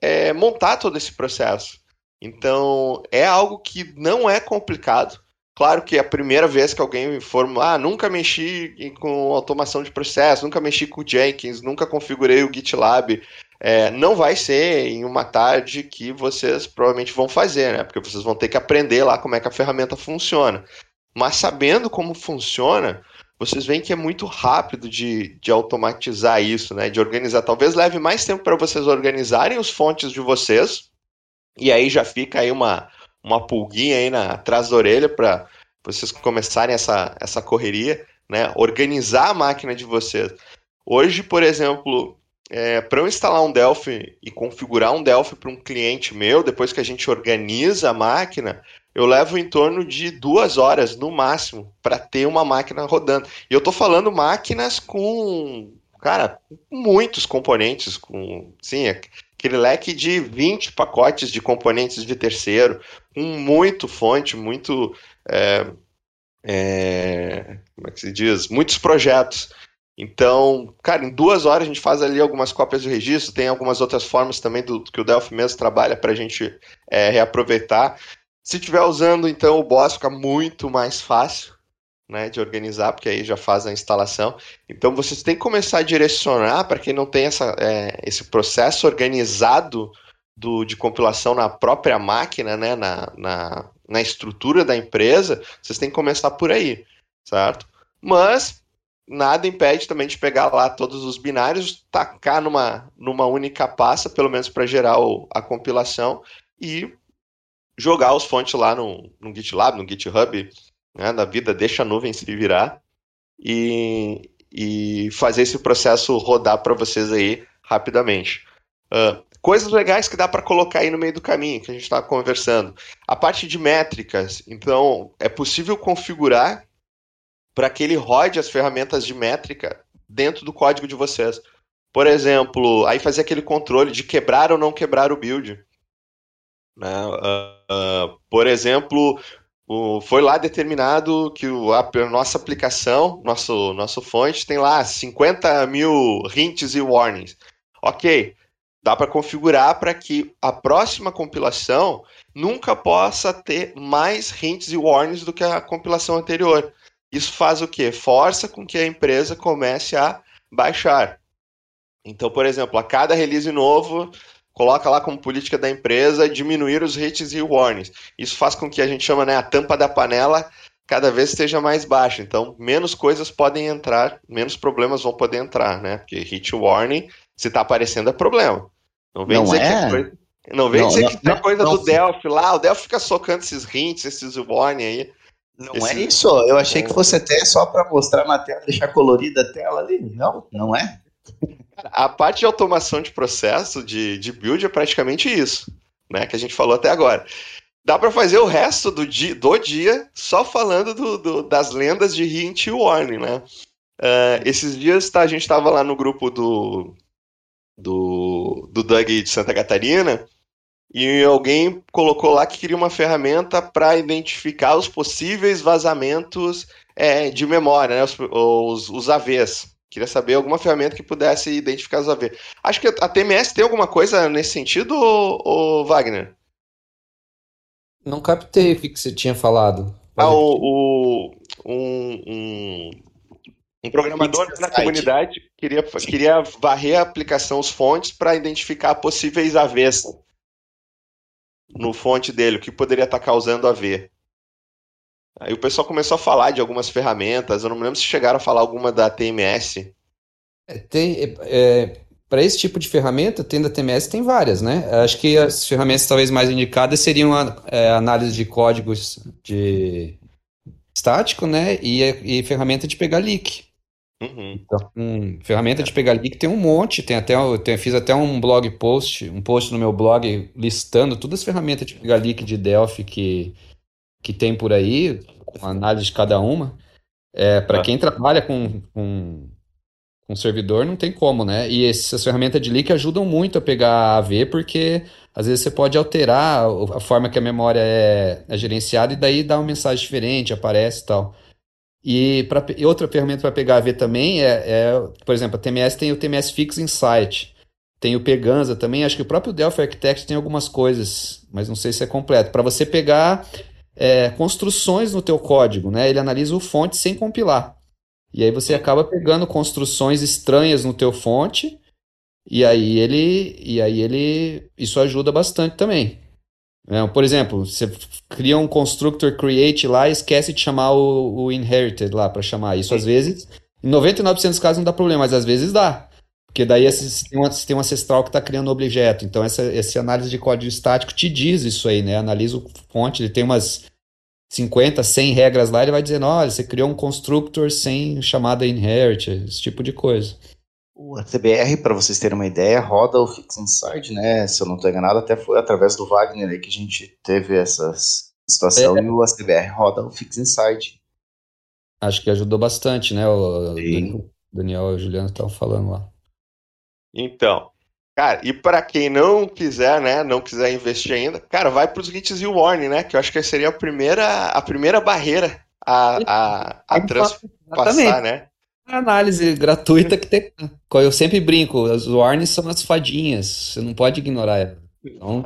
é, montar todo esse processo. Então, é algo que não é complicado. Claro que a primeira vez que alguém for, ah, nunca mexi com automação de processo, nunca mexi com Jenkins, nunca configurei o GitLab, é, não vai ser em uma tarde que vocês provavelmente vão fazer, né? Porque vocês vão ter que aprender lá como é que a ferramenta funciona. Mas sabendo como funciona, vocês veem que é muito rápido de, de automatizar isso, né? De organizar. Talvez leve mais tempo para vocês organizarem os fontes de vocês. E aí já fica aí uma, uma pulguinha aí na, atrás da orelha para vocês começarem essa, essa correria, né? Organizar a máquina de vocês. Hoje, por exemplo, é, para eu instalar um Delphi e configurar um Delphi para um cliente meu, depois que a gente organiza a máquina, eu levo em torno de duas horas no máximo para ter uma máquina rodando. E eu estou falando máquinas com, cara, muitos componentes, com, sim, aquele leque de 20 pacotes de componentes de terceiro, com muito fonte, muito, é, é, como é que se diz, muitos projetos. Então, cara, em duas horas a gente faz ali algumas cópias de registro, tem algumas outras formas também do que o Delphi mesmo trabalha para a gente é, reaproveitar. Se estiver usando, então, o Boss fica muito mais fácil né, de organizar, porque aí já faz a instalação. Então, vocês têm que começar a direcionar, para quem não tem essa, é, esse processo organizado do, de compilação na própria máquina, né, na, na, na estrutura da empresa, vocês têm que começar por aí, certo? Mas nada impede também de pegar lá todos os binários, tacar numa, numa única pasta, pelo menos para gerar o, a compilação, e jogar os fontes lá no, no GitLab, no GitHub, né, da vida, deixa a nuvem se virar e, e fazer esse processo rodar para vocês aí rapidamente. Uh, coisas legais que dá para colocar aí no meio do caminho, que a gente está conversando. A parte de métricas, então, é possível configurar para que ele rode as ferramentas de métrica dentro do código de vocês. Por exemplo, aí fazer aquele controle de quebrar ou não quebrar o build. Né? Uh, uh, por exemplo, o, foi lá determinado que o, a, a, nossa aplicação, nosso, nosso fonte, tem lá 50 mil hints e warnings. Ok, dá para configurar para que a próxima compilação nunca possa ter mais hints e warnings do que a compilação anterior. Isso faz o quê? Força com que a empresa comece a baixar. Então, por exemplo, a cada release novo, coloca lá como política da empresa diminuir os hits e warnings. Isso faz com que a gente chama né, a tampa da panela cada vez esteja mais baixa. Então, menos coisas podem entrar, menos problemas vão poder entrar, né? Porque hit warning, se está aparecendo, é problema. Não vem não dizer é? que é coisa, não vem não, dizer não, que é coisa do Delphi lá. O Delphi fica socando esses hints, esses warning aí. Não Esse... é isso. Eu achei que fosse até só para mostrar na tela, deixar colorida a tela ali. Não, não é. A parte de automação de processo, de, de build, é praticamente isso, né? Que a gente falou até agora. Dá para fazer o resto do dia, do dia só falando do, do, das lendas de Hint e Warning, né? Uh, esses dias tá, a gente estava lá no grupo do, do, do Doug de Santa Catarina e alguém colocou lá que queria uma ferramenta para identificar os possíveis vazamentos é, de memória, né? os, os, os AVs. Queria saber alguma ferramenta que pudesse identificar os AV. Acho que a TMS tem alguma coisa nesse sentido, ou, Wagner? Não captei o que, você tinha falado. Ah, o, o, um, um, um programador na comunidade queria, queria varrer a aplicação, os fontes, para identificar possíveis AVs. no fonte dele, o que poderia estar causando a ver. Aí o pessoal começou a falar de algumas ferramentas, eu não me lembro se chegaram a falar alguma da TMS. É, tem, é, é para esse tipo de ferramenta, tendo a TMS tem várias, né? Acho que as ferramentas talvez mais indicadas seriam a é, análise de códigos de estático, né? E, e ferramenta de pegar leak. Uhum. Então, ferramenta de pegar leak tem um monte, tem até, eu tem, fiz até um blog post, um post no meu blog listando todas as ferramentas de pegar leak de Delphi que, que tem por aí, com análise de cada uma. É, para ah. quem trabalha com, com, com servidor, não tem como, né? E essas ferramentas de leak ajudam muito a pegar a AV, porque às vezes você pode alterar a forma que a memória é, é gerenciada e daí dá uma mensagem diferente, aparece e tal. E, pra, e outra ferramenta para pegar AV também é, é, por exemplo, a TMS tem o TMS Fix Insight, tem o Peganza também, acho que o próprio Delphi Architect tem algumas coisas, mas não sei se é completo, para você pegar é, construções no teu código, né? Ele analisa o fonte sem compilar. E aí você acaba pegando construções estranhas no teu fonte, e aí ele, e aí ele, isso ajuda bastante também. É, por exemplo, você cria um constructor create lá e esquece de chamar o, o inherited lá para chamar isso. Às vezes, em 99% dos casos não dá problema, mas às vezes dá. Porque daí um, tem um ancestral que está criando um objeto. Então, essa, essa análise de código estático te diz isso aí, né? Analisa o fonte, ele tem umas 50, 100 regras lá, ele vai dizendo, olha, você criou um constructor sem chamada inherit, esse tipo de coisa. O ATBR, para vocês terem uma ideia, roda o Fix Inside, né? Se eu não estou enganado, até foi através do Wagner aí que a gente teve essa situação é. e o ATBR roda o Fix Inside. Acho que ajudou bastante, né? O Sim. Daniel e o Juliano estavam falando lá. Então, cara, e para quem não quiser, né, não quiser investir ainda, cara, vai para os hits e o warning, né? Que eu acho que seria a primeira, a primeira barreira a, a, a transpassar, né? análise gratuita que tem. Eu sempre brinco, as warnings são as fadinhas, você não pode ignorar ela. Então,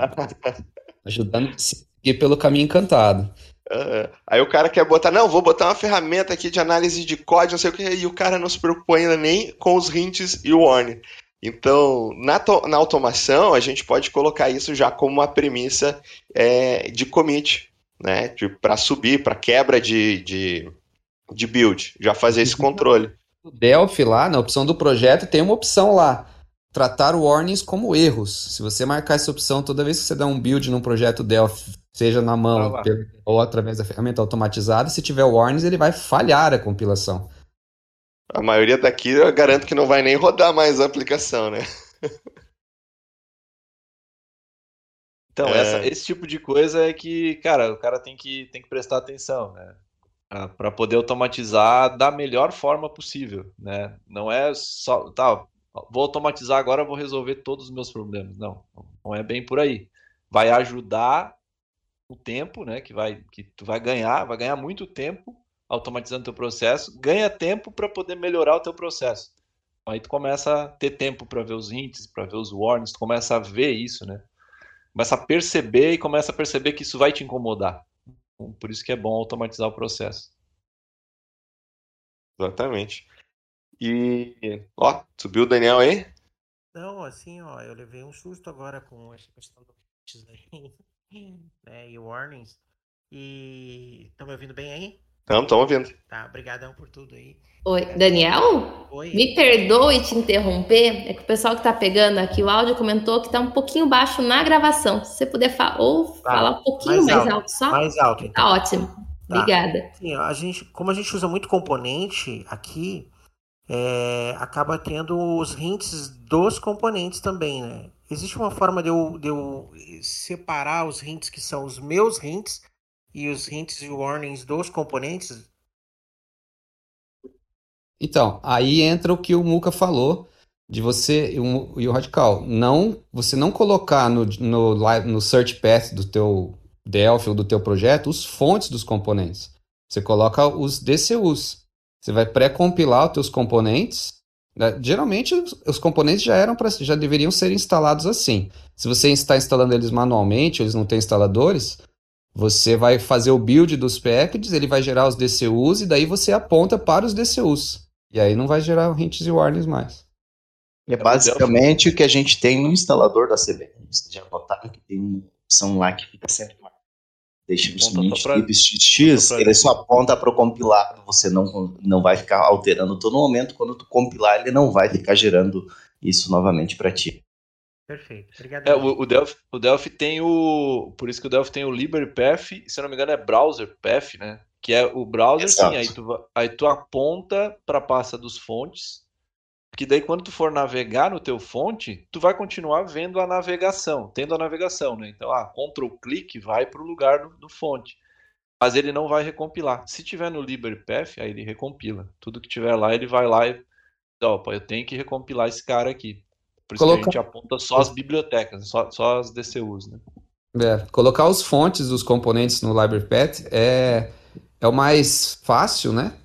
ajudando a seguir pelo caminho encantado. Uh, aí o cara quer botar, não, vou botar uma ferramenta aqui de análise de código, não sei o que, e o cara não se preocupa ainda nem com os hints e o warning. Então, na, na automação, a gente pode colocar isso já como uma premissa é, de commit, né? Para subir, para quebra de, de, de build, já fazer esse controle. No Delphi lá, na opção do projeto, tem uma opção lá. Tratar warnings como erros. Se você marcar essa opção toda vez que você dá um build num projeto Delphi, seja na mão ou através da ferramenta automatizada, se tiver warnings, ele vai falhar a compilação. A maioria daqui eu garanto que não vai nem rodar mais a aplicação, né? Então, é... essa, esse tipo de coisa é que, cara, o cara tem que, tem que prestar atenção, né? para poder automatizar da melhor forma possível, né? Não é só, tá, vou automatizar agora, vou resolver todos os meus problemas. Não, não é bem por aí. Vai ajudar o tempo, né? Que vai, que tu vai ganhar, vai ganhar muito tempo automatizando teu processo, ganha tempo para poder melhorar o teu processo. Aí tu começa a ter tempo para ver os hints, para ver os warnings, tu começa a ver isso, né? Começa a perceber e começa a perceber que isso vai te incomodar. Por isso que é bom automatizar o processo. Exatamente. E, ó, subiu o Daniel aí? Não, assim, ó, eu levei um susto agora com essa questão do aí, né, e warnings. E estão me ouvindo bem aí? Estamos, estamos ouvindo. Tá, obrigadão por tudo aí. Oi, Daniel? Oi. Me perdoe te interromper, é que o pessoal que tá pegando aqui o áudio comentou que tá um pouquinho baixo na gravação. Se você puder fa ou tá. falar um pouquinho mais, mais alto, alto, só. Mais alto. Então. Tá ótimo. Tá. Obrigada. Sim, a gente, como a gente usa muito componente aqui, é, acaba tendo os hints dos componentes também, né? Existe uma forma de eu, de eu separar os hints que são os meus hints e os hints e warnings dos componentes? Então, aí entra o que o Muka falou de você e o, e o Radical. Não, você não colocar no, no, no search path do teu Delphi ou do teu projeto os fontes dos componentes. Você coloca os DCUs. Você vai pré-compilar os teus componentes. Né? Geralmente os componentes já eram pra, já deveriam ser instalados assim. Se você está instalando eles manualmente, eles não têm instaladores, você vai fazer o build dos packages, ele vai gerar os DCUs e daí você aponta para os DCUs. E aí não vai gerar hints e warnings mais. É basicamente o que a gente tem no instalador da CBN. Vocês já botaram que tem um opção lá que fica sempre deixa os. X, ele só aponta para o compilado, você não, não vai ficar alterando todo momento, quando tu compilar ele não vai ficar gerando isso novamente para ti. Perfeito, obrigado. É, o, o, Delphi, o Delphi tem o, por isso que o Delphi tem o LibraryPath, se eu não me engano é Browser Path, né? Que é o browser, Exato. sim, aí tu, aí tu aponta para a pasta dos fontes, porque daí quando tu for navegar no teu fonte, tu vai continuar vendo a navegação, tendo a navegação, né? Então, ah, Ctrl clique vai para o lugar do, do, fonte. Mas ele não vai recompilar. Se tiver no LibraryPath, aí ele recompila. Tudo que tiver lá, ele vai lá e opa, eu tenho que recompilar esse cara aqui. Por isso Coloca... que a gente aponta só as bibliotecas, só, só as DCUs, né? É, colocar os fontes dos componentes no LibraryPath é, é o mais fácil, né?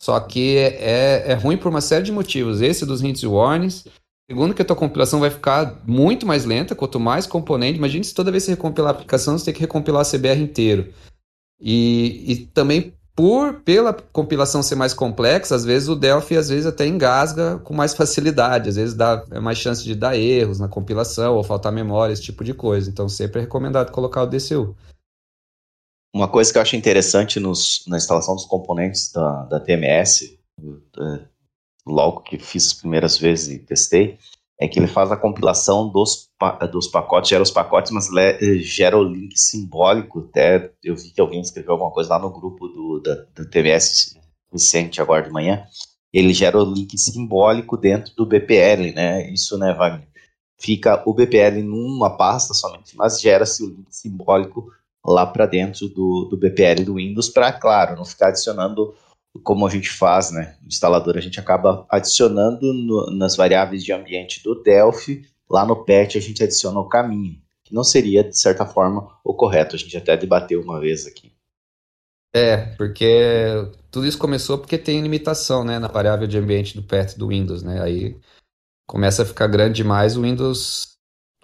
Só que é, é ruim por uma série de motivos. Esse dos hints e warnings. Segundo, que a tua compilação vai ficar muito mais lenta, quanto mais componente. Imagine se toda vez que você recompilar a aplicação, você tem que recompilar a CBR inteiro. E, e também, por pela compilação ser mais complexa, às vezes o Delphi às vezes até engasga com mais facilidade. Às vezes dá é mais chance de dar erros na compilação ou faltar memória, esse tipo de coisa. Então, sempre é recomendado colocar o DCU. Uma coisa que eu acho interessante nos, na instalação dos componentes da, da TMS, é, logo que fiz as primeiras vezes e testei, é que ele faz a compilação dos, dos pacotes, gera os pacotes, mas gera o link simbólico. Até eu vi que alguém escreveu alguma coisa lá no grupo do, da, da TMS recente, agora de manhã. Ele gera o link simbólico dentro do BPL, né? Isso, né, Wagner? Fica o BPL numa pasta somente, mas gera-se o link simbólico lá para dentro do, do BPL do Windows para, claro, não ficar adicionando como a gente faz, né? No instalador a gente acaba adicionando no, nas variáveis de ambiente do Delphi, lá no patch a gente adiciona o caminho, que não seria, de certa forma, o correto. A gente até debateu uma vez aqui. É, porque tudo isso começou porque tem limitação, né, na variável de ambiente do path do Windows, né? Aí começa a ficar grande demais, o Windows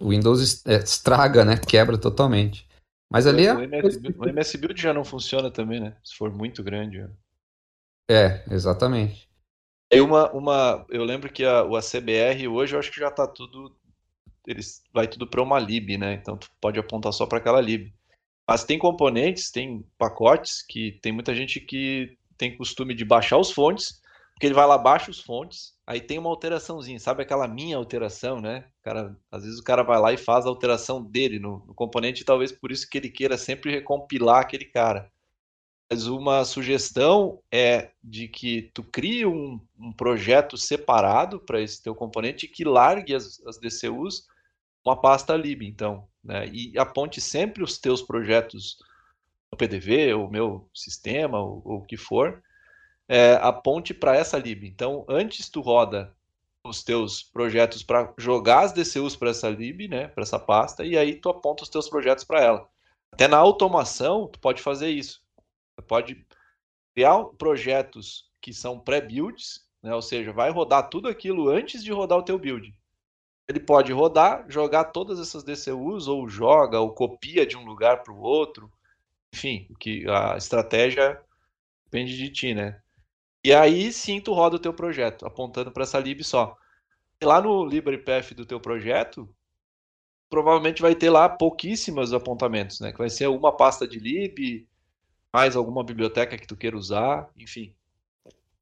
o Windows é, estraga, né? Quebra totalmente. Mas ali é. O MS, o MS Build já não funciona também, né? Se for muito grande. É, exatamente. E uma, uma, eu lembro que a, o ACBR hoje eu acho que já está tudo, eles vai tudo para uma lib, né? Então tu pode apontar só para aquela lib. Mas tem componentes, tem pacotes que tem muita gente que tem costume de baixar os fontes, porque ele vai lá baixa os fontes, aí tem uma alteraçãozinha, sabe aquela minha alteração, né? Cara, às vezes o cara vai lá e faz a alteração dele no, no componente, e talvez por isso que ele queira sempre recompilar aquele cara. Mas uma sugestão é de que tu crie um, um projeto separado para esse teu componente que largue as, as DCUs uma pasta lib, então, né? E aponte sempre os teus projetos no PDV, o meu sistema, ou o que for, é, aponte para essa lib. Então, antes tu roda os teus projetos para jogar as DCUs para essa lib, né, para essa pasta, e aí tu aponta os teus projetos para ela. Até na automação, tu pode fazer isso. Pode criar projetos que são pré-builds, né, ou seja, vai rodar tudo aquilo antes de rodar o teu build. Ele pode rodar, jogar todas essas DCUs, ou joga, ou copia de um lugar para o outro. Enfim, que a estratégia depende de ti, né? E aí sim tu roda o teu projeto, apontando para essa lib só. E lá no LibraryPath do teu projeto, provavelmente vai ter lá pouquíssimos apontamentos, né? Que vai ser uma pasta de lib, mais alguma biblioteca que tu queira usar, enfim.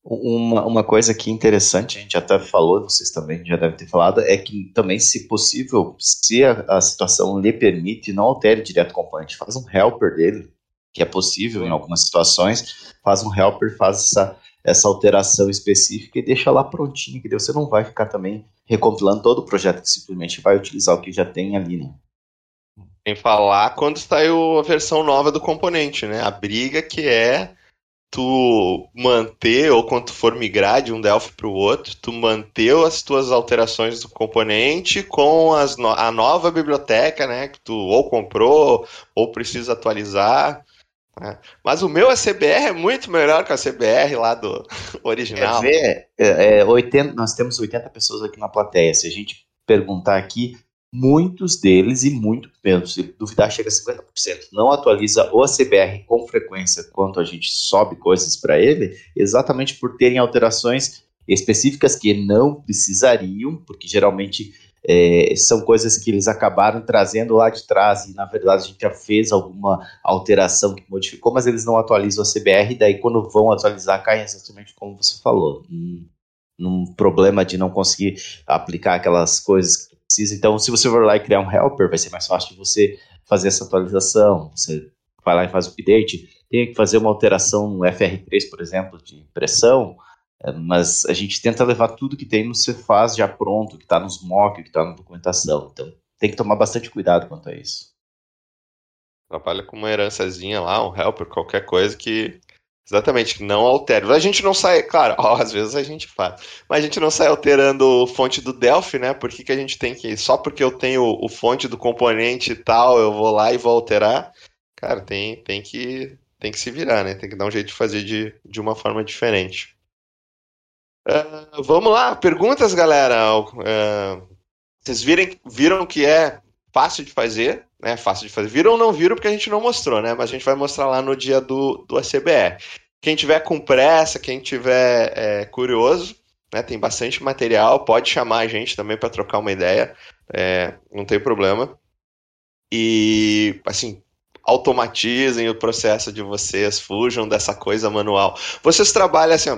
Uma, uma coisa aqui interessante, a gente até falou, vocês também já devem ter falado, é que também, se possível, se a, a situação lhe permite, não altere direto o componente, faz um helper dele, que é possível em algumas situações, faz um helper, faz essa essa alteração específica e deixa lá prontinho, que você não vai ficar também recompilando todo o projeto, que simplesmente vai utilizar o que já tem ali, né? Sem falar quando saiu a versão nova do componente, né? A briga que é tu manter, ou quando tu for migrar de um Delphi para o outro, tu manter as tuas alterações do componente com as no a nova biblioteca, né? Que tu ou comprou ou precisa atualizar. É. Mas o meu ACBR é muito melhor que a CBR lá do original. Quer ver? É, é, 80, nós temos 80 pessoas aqui na plateia. Se a gente perguntar aqui, muitos deles, e muito menos, se duvidar, chega a 50%, não atualiza o ACBR com frequência quanto a gente sobe coisas para ele, exatamente por terem alterações específicas que não precisariam, porque geralmente é, são coisas que eles acabaram trazendo lá de trás e na verdade a gente já fez alguma alteração que modificou, mas eles não atualizam a CBR, e daí quando vão atualizar cai exatamente como você falou, num, num problema de não conseguir aplicar aquelas coisas precisa. Então, se você for lá e criar um helper, vai ser mais fácil de você fazer essa atualização. Você vai lá e faz o update. Tem que fazer uma alteração no FR3, por exemplo, de impressão é, mas a gente tenta levar tudo que tem no Cefaz já pronto, que está nos mock, que está na documentação. Então tem que tomar bastante cuidado quanto a isso. Trabalha com uma herançazinha lá, um helper, qualquer coisa que Exatamente, não altere. A gente não sai, claro, ó, às vezes a gente faz, mas a gente não sai alterando fonte do Delphi, né? Por que, que a gente tem que. Só porque eu tenho o fonte do componente e tal, eu vou lá e vou alterar. Cara, tem, tem, que, tem que se virar, né? Tem que dar um jeito de fazer de, de uma forma diferente. Uh, vamos lá, perguntas, galera. Uh, vocês virem, viram que é fácil de fazer, né? Fácil de fazer. Viram ou não viram porque a gente não mostrou, né? Mas a gente vai mostrar lá no dia do, do ACBR. Quem tiver com pressa, quem tiver é, curioso, né? Tem bastante material, pode chamar a gente também para trocar uma ideia, é, não tem problema. E assim, automatizem o processo de vocês, fujam dessa coisa manual. Vocês trabalham assim,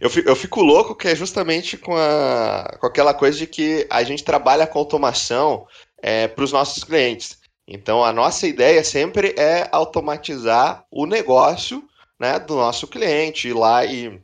eu, fico, eu fico louco que é justamente com, a, com aquela coisa de que a gente trabalha com automação é, para os nossos clientes. Então, a nossa ideia sempre é automatizar o negócio né, do nosso cliente, ir lá e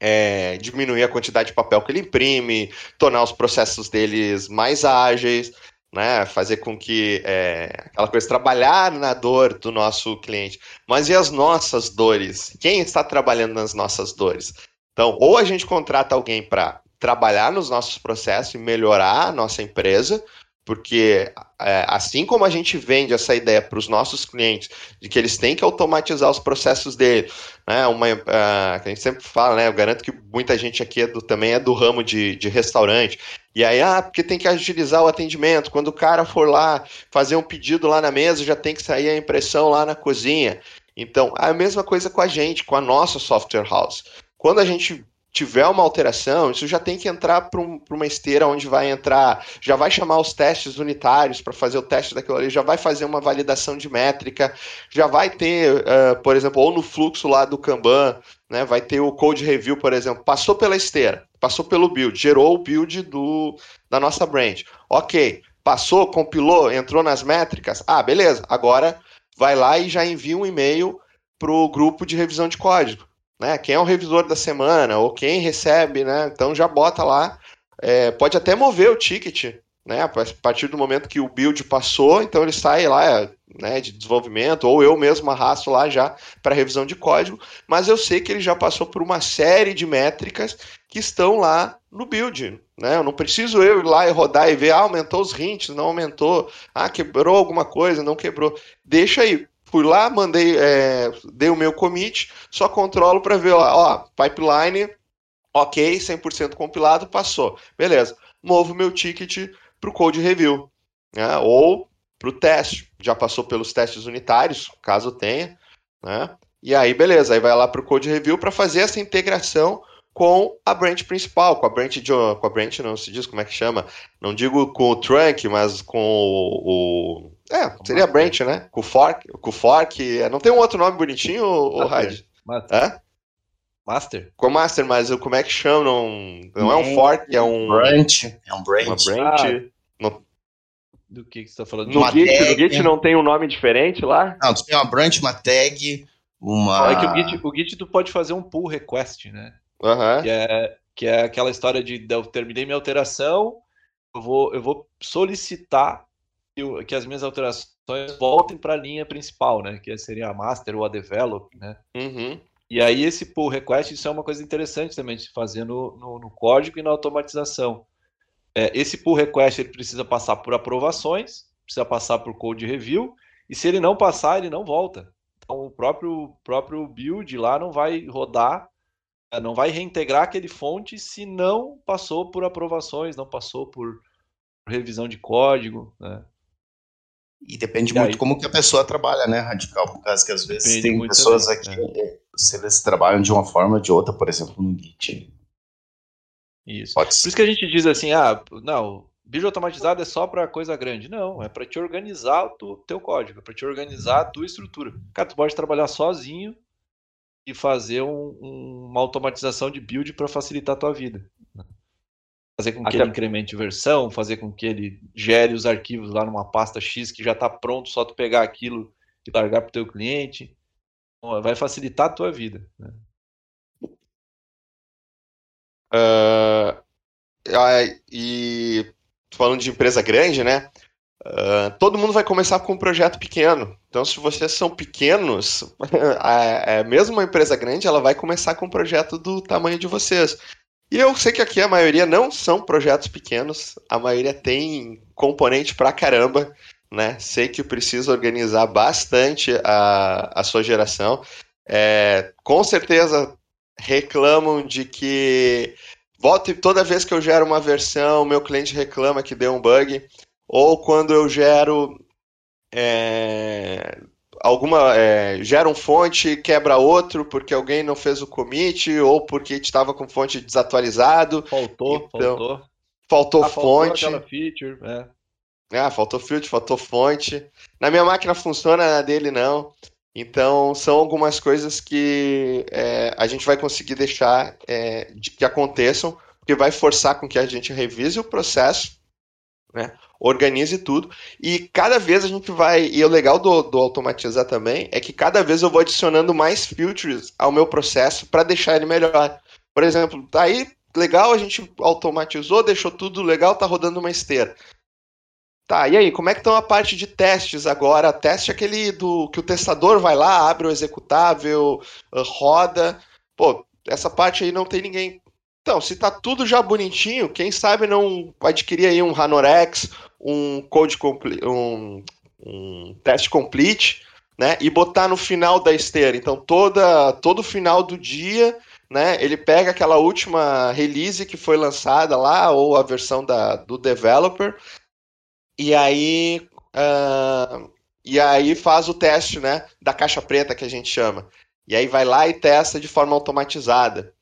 é, diminuir a quantidade de papel que ele imprime, tornar os processos deles mais ágeis, né, fazer com que é, aquela coisa trabalhar na dor do nosso cliente. Mas e as nossas dores? Quem está trabalhando nas nossas dores? Então, ou a gente contrata alguém para trabalhar nos nossos processos e melhorar a nossa empresa, porque é, assim como a gente vende essa ideia para os nossos clientes de que eles têm que automatizar os processos dele, né? Uma, uh, a gente sempre fala, né? Eu garanto que muita gente aqui é do, também é do ramo de, de restaurante. E aí, ah, porque tem que agilizar o atendimento. Quando o cara for lá fazer um pedido lá na mesa, já tem que sair a impressão lá na cozinha. Então, a mesma coisa com a gente, com a nossa software house. Quando a gente tiver uma alteração, isso já tem que entrar para um, uma esteira onde vai entrar, já vai chamar os testes unitários para fazer o teste daquilo ali, já vai fazer uma validação de métrica, já vai ter, uh, por exemplo, ou no fluxo lá do Kanban, né, vai ter o code review, por exemplo, passou pela esteira, passou pelo build, gerou o build do, da nossa branch. Ok, passou, compilou, entrou nas métricas, ah, beleza, agora vai lá e já envia um e-mail para o grupo de revisão de código né? Quem é o revisor da semana ou quem recebe, né? Então já bota lá. É, pode até mover o ticket, né? A partir do momento que o build passou, então ele sai lá né, de desenvolvimento, ou eu mesmo arrasto lá já para revisão de código, mas eu sei que ele já passou por uma série de métricas que estão lá no build. Né? Eu não preciso eu ir lá e rodar e ver, ah, aumentou os hints, não aumentou, ah, quebrou alguma coisa, não quebrou. Deixa aí, Fui lá, mandei, é, dei o meu commit, só controlo para ver, ó, pipeline, ok, 100% compilado, passou. Beleza. Movo meu ticket para o code review, né? ou para o teste. Já passou pelos testes unitários, caso tenha, né? E aí, beleza, aí vai lá para o code review para fazer essa integração com a branch principal, com a branch de, com a branch não se diz como é que chama, não digo com o trunk, mas com o, o é, seria branch, né? Com fork, com fork, é, não tem um outro nome bonitinho, o Raid? Master. Master? Com Master, mas como é que chama? Não, não é um fork, é um branch, é um branch. Uma branch. Ah. No... Do que, que você tá falando? No Git, no Git não tem um nome diferente lá? Não, tu tem uma branch, uma tag, uma. É que o Git, o Git tu pode fazer um pull request, né? Uhum. Que, é, que é aquela história de eu terminei minha alteração, eu vou, eu vou solicitar que, que as minhas alterações voltem para a linha principal, né? Que seria a master ou a develop, né? Uhum. E aí esse pull request, isso é uma coisa interessante também de se fazer no, no, no código e na automatização. É, esse pull request ele precisa passar por aprovações, precisa passar por code review, e se ele não passar, ele não volta. Então o próprio, próprio build lá não vai rodar é, não vai reintegrar aquele fonte se não passou por aprovações, não passou por revisão de código, né? E depende e muito como que a pessoa trabalha, né, Radical? Por causa que às vezes tem pessoas também, aqui, né? se eles trabalham de uma forma ou de outra, por exemplo, no Git. Isso. Pode Por isso que a gente diz assim, ah, não, Build automatizado é só para coisa grande. Não, é para te organizar o teu código, é para te organizar a tua estrutura. Cara, tu pode trabalhar sozinho e fazer um, um, uma automatização de build para facilitar a tua vida. Fazer com que Até... ele incremente versão, fazer com que ele gere os arquivos lá numa pasta X que já está pronto, só tu pegar aquilo e largar para o teu cliente. Então, vai facilitar a tua vida. Né? Uh, e falando de empresa grande, né? Uh, todo mundo vai começar com um projeto pequeno. Então, se vocês são pequenos, a, a, mesmo uma empresa grande, ela vai começar com um projeto do tamanho de vocês. E eu sei que aqui a maioria não são projetos pequenos, a maioria tem componente pra caramba, né? Sei que precisa organizar bastante a, a sua geração. É, com certeza reclamam de que volta toda vez que eu gero uma versão, meu cliente reclama que deu um bug, ou quando eu gero é, alguma é, gera um fonte quebra outro porque alguém não fez o commit ou porque estava com fonte desatualizado. Faltou, então, faltou. Faltou ah, fonte. Faltou feature, é. Ah, faltou feature, faltou fonte. Na minha máquina funciona, na dele não. Então, são algumas coisas que é, a gente vai conseguir deixar é, de que aconteçam, porque vai forçar com que a gente revise o processo, né? Organize tudo. E cada vez a gente vai. E o legal do, do automatizar também é que cada vez eu vou adicionando mais filters ao meu processo para deixar ele melhor. Por exemplo, tá aí legal, a gente automatizou, deixou tudo legal, tá rodando uma esteira. Tá, e aí, como é que estão a parte de testes agora? Teste aquele do que o testador vai lá, abre o executável, roda. Pô, essa parte aí não tem ninguém então, se tá tudo já bonitinho, quem sabe não adquirir aí um Hanorex, um code um, um teste complete, né? E botar no final da esteira. Então, toda todo final do dia, né? Ele pega aquela última release que foi lançada lá ou a versão da, do developer e aí uh, e aí faz o teste, né? Da caixa preta que a gente chama. E aí vai lá e testa de forma automatizada.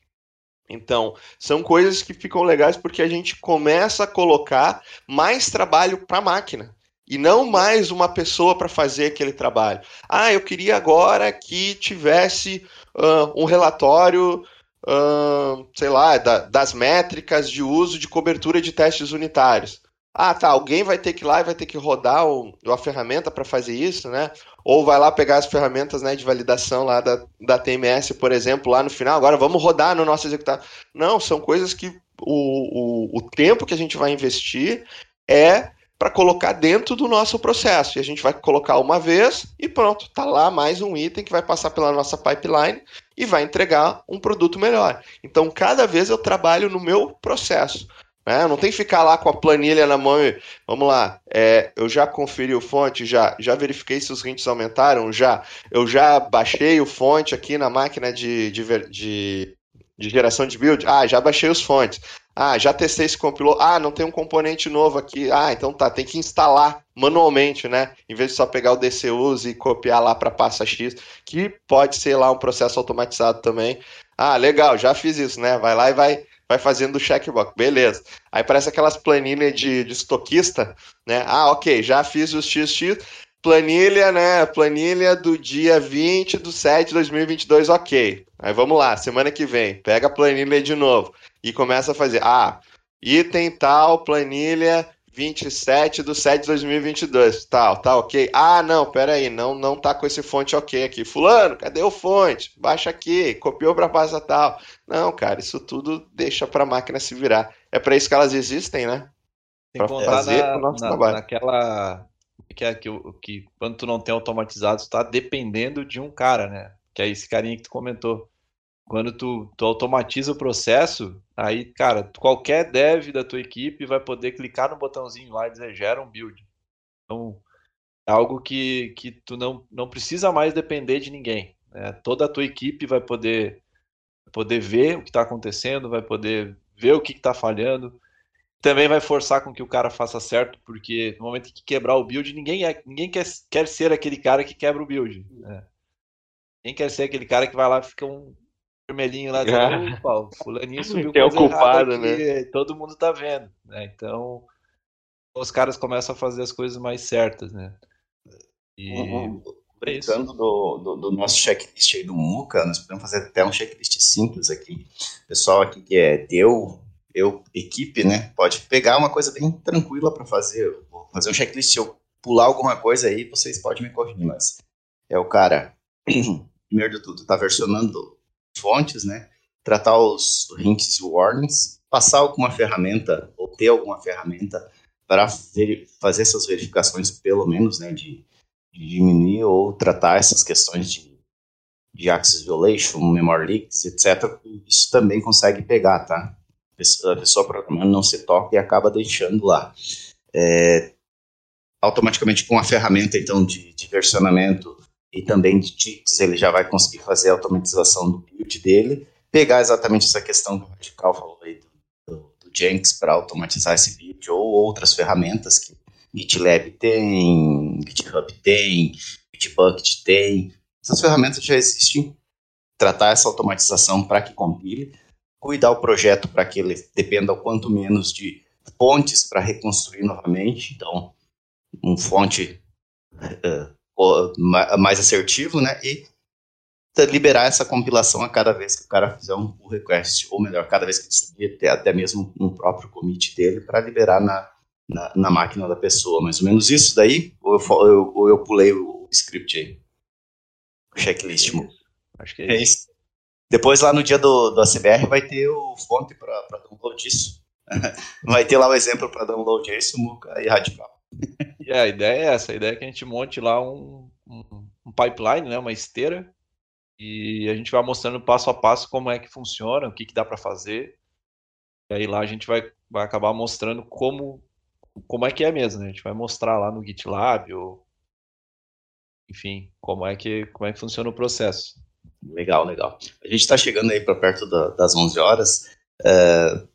Então, são coisas que ficam legais porque a gente começa a colocar mais trabalho para a máquina e não mais uma pessoa para fazer aquele trabalho. Ah, eu queria agora que tivesse uh, um relatório, uh, sei lá, da, das métricas de uso de cobertura de testes unitários. Ah, tá, alguém vai ter que ir lá e vai ter que rodar o, a ferramenta para fazer isso, né? Ou vai lá pegar as ferramentas né, de validação lá da, da TMS, por exemplo, lá no final, agora vamos rodar no nosso executável. Não, são coisas que o, o, o tempo que a gente vai investir é para colocar dentro do nosso processo. E a gente vai colocar uma vez e pronto, tá lá mais um item que vai passar pela nossa pipeline e vai entregar um produto melhor. Então, cada vez eu trabalho no meu processo. Né? Não tem que ficar lá com a planilha na mão e, vamos lá, é, eu já conferi o fonte, já, já verifiquei se os rints aumentaram, já, eu já baixei o fonte aqui na máquina de, de, de, de geração de build, ah, já baixei os fontes, ah, já testei se compilou, ah, não tem um componente novo aqui, ah, então tá, tem que instalar manualmente, né, em vez de só pegar o DCUs e copiar lá para pasta X, que pode ser lá um processo automatizado também, ah, legal, já fiz isso, né, vai lá e vai vai fazendo o checkbox, beleza. Aí parece aquelas planilhas de, de estoquista, né? Ah, ok, já fiz os XX, planilha, né? Planilha do dia 20 do 7 de 2022, ok. Aí vamos lá, semana que vem, pega a planilha de novo e começa a fazer. Ah, item tal, planilha 27 do 7 de 2022. Tal, tá ok. Ah, não, pera aí, não, não tá com esse fonte ok aqui. Fulano, cadê o fonte? Baixa aqui, copiou para pasta tal. Não, cara, isso tudo deixa para a máquina se virar. É para isso que elas existem, né? Para fazer na, o nosso na, trabalho. Naquela que é que, que quando tu não tem automatizado, tu tá dependendo de um cara, né? Que é esse carinha que tu comentou. Quando tu, tu automatiza o processo, aí, cara, qualquer dev da tua equipe vai poder clicar no botãozinho lá e dizer gera um build. Então, é algo que, que tu não, não precisa mais depender de ninguém. Né? Toda a tua equipe vai poder, poder ver o que está acontecendo, vai poder ver o que está falhando. Também vai forçar com que o cara faça certo, porque no momento que quebrar o build, ninguém, é, ninguém quer, quer ser aquele cara que quebra o build. Né? Ninguém quer ser aquele cara que vai lá e fica um, vermelhinho lá, dizendo, opa, fulaninho subiu Tem o culpado, né? todo mundo tá vendo, né? Então, os caras começam a fazer as coisas mais certas, né? E... Uhum. Brincando do, do, do, nosso checklist aí do Muca, nós podemos fazer até um checklist simples aqui. O pessoal aqui que é deu, eu, equipe, né, pode pegar uma coisa bem tranquila para fazer. Vou fazer um checklist, se eu pular alguma coisa aí, vocês podem me corrigir, mas é o cara, primeiro de tudo, tá versionando fontes, né, tratar os hints e warnings, passar alguma ferramenta, ou ter alguma ferramenta para fazer essas verificações, pelo menos, né, de, de, diminuir ou tratar essas questões de, de access violation, memory leaks, etc. Isso também consegue pegar, tá? A pessoa programando não se toca e acaba deixando lá. É, automaticamente com a ferramenta, então, de, de versionamento e também de ticks, ele já vai conseguir fazer a automatização do build dele, pegar exatamente essa questão que o Radical falou aí do, do, do Jenks para automatizar esse build, ou outras ferramentas que GitLab tem, GitHub tem, Bitbucket tem. Essas ferramentas já existem. Tratar essa automatização para que compile, cuidar o projeto para que ele dependa o quanto menos de fontes para reconstruir novamente. Então, um fonte uh, mais assertivo, né? E liberar essa compilação a cada vez que o cara fizer um pull request, ou melhor, cada vez que ele subir até, até mesmo um próprio commit dele para liberar na, na, na, máquina da pessoa. Mais ou menos isso daí? Ou eu, eu, ou eu pulei o script aí? O checklist. Acho que é, é isso. Depois lá no dia do, do ACBR vai ter o fonte para download disso. vai ter lá o exemplo para download disso, Muca e Radical. E a ideia é essa, a ideia é que a gente monte lá um, um, um pipeline, né, uma esteira, e a gente vai mostrando passo a passo como é que funciona, o que, que dá para fazer. E aí lá a gente vai, vai acabar mostrando como, como é que é mesmo, né? A gente vai mostrar lá no GitLab ou enfim, como é que como é que funciona o processo. Legal, legal. A gente está chegando aí para perto da, das 11 horas. Uh,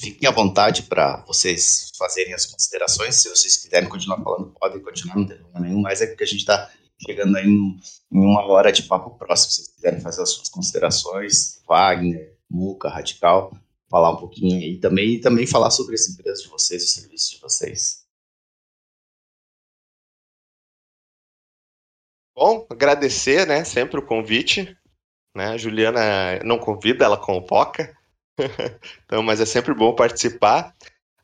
fiquem à vontade para vocês fazerem as considerações. Se vocês quiserem continuar falando, podem continuar, não tem problema nenhum. Mas é porque a gente está chegando aí em uma hora de papo próximo. Se vocês quiserem fazer as suas considerações, Wagner, Muca, Radical, falar um pouquinho aí também e também falar sobre essa empresa de vocês, o serviço de vocês. Bom, agradecer, né, sempre o convite. Né? A Juliana não convida, ela convoca. então, mas é sempre bom participar.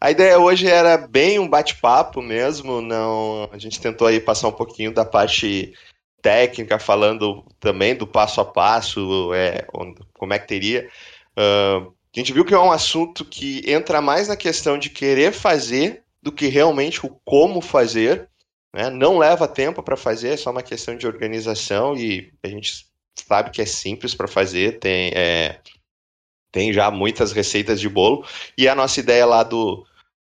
A ideia hoje era bem um bate-papo mesmo, não. A gente tentou aí passar um pouquinho da parte técnica, falando também do passo a passo, é, como é que teria. Uh, a gente viu que é um assunto que entra mais na questão de querer fazer do que realmente o como fazer. Né? Não leva tempo para fazer, é só uma questão de organização e a gente sabe que é simples para fazer. Tem, é, tem já muitas receitas de bolo. E a nossa ideia lá do,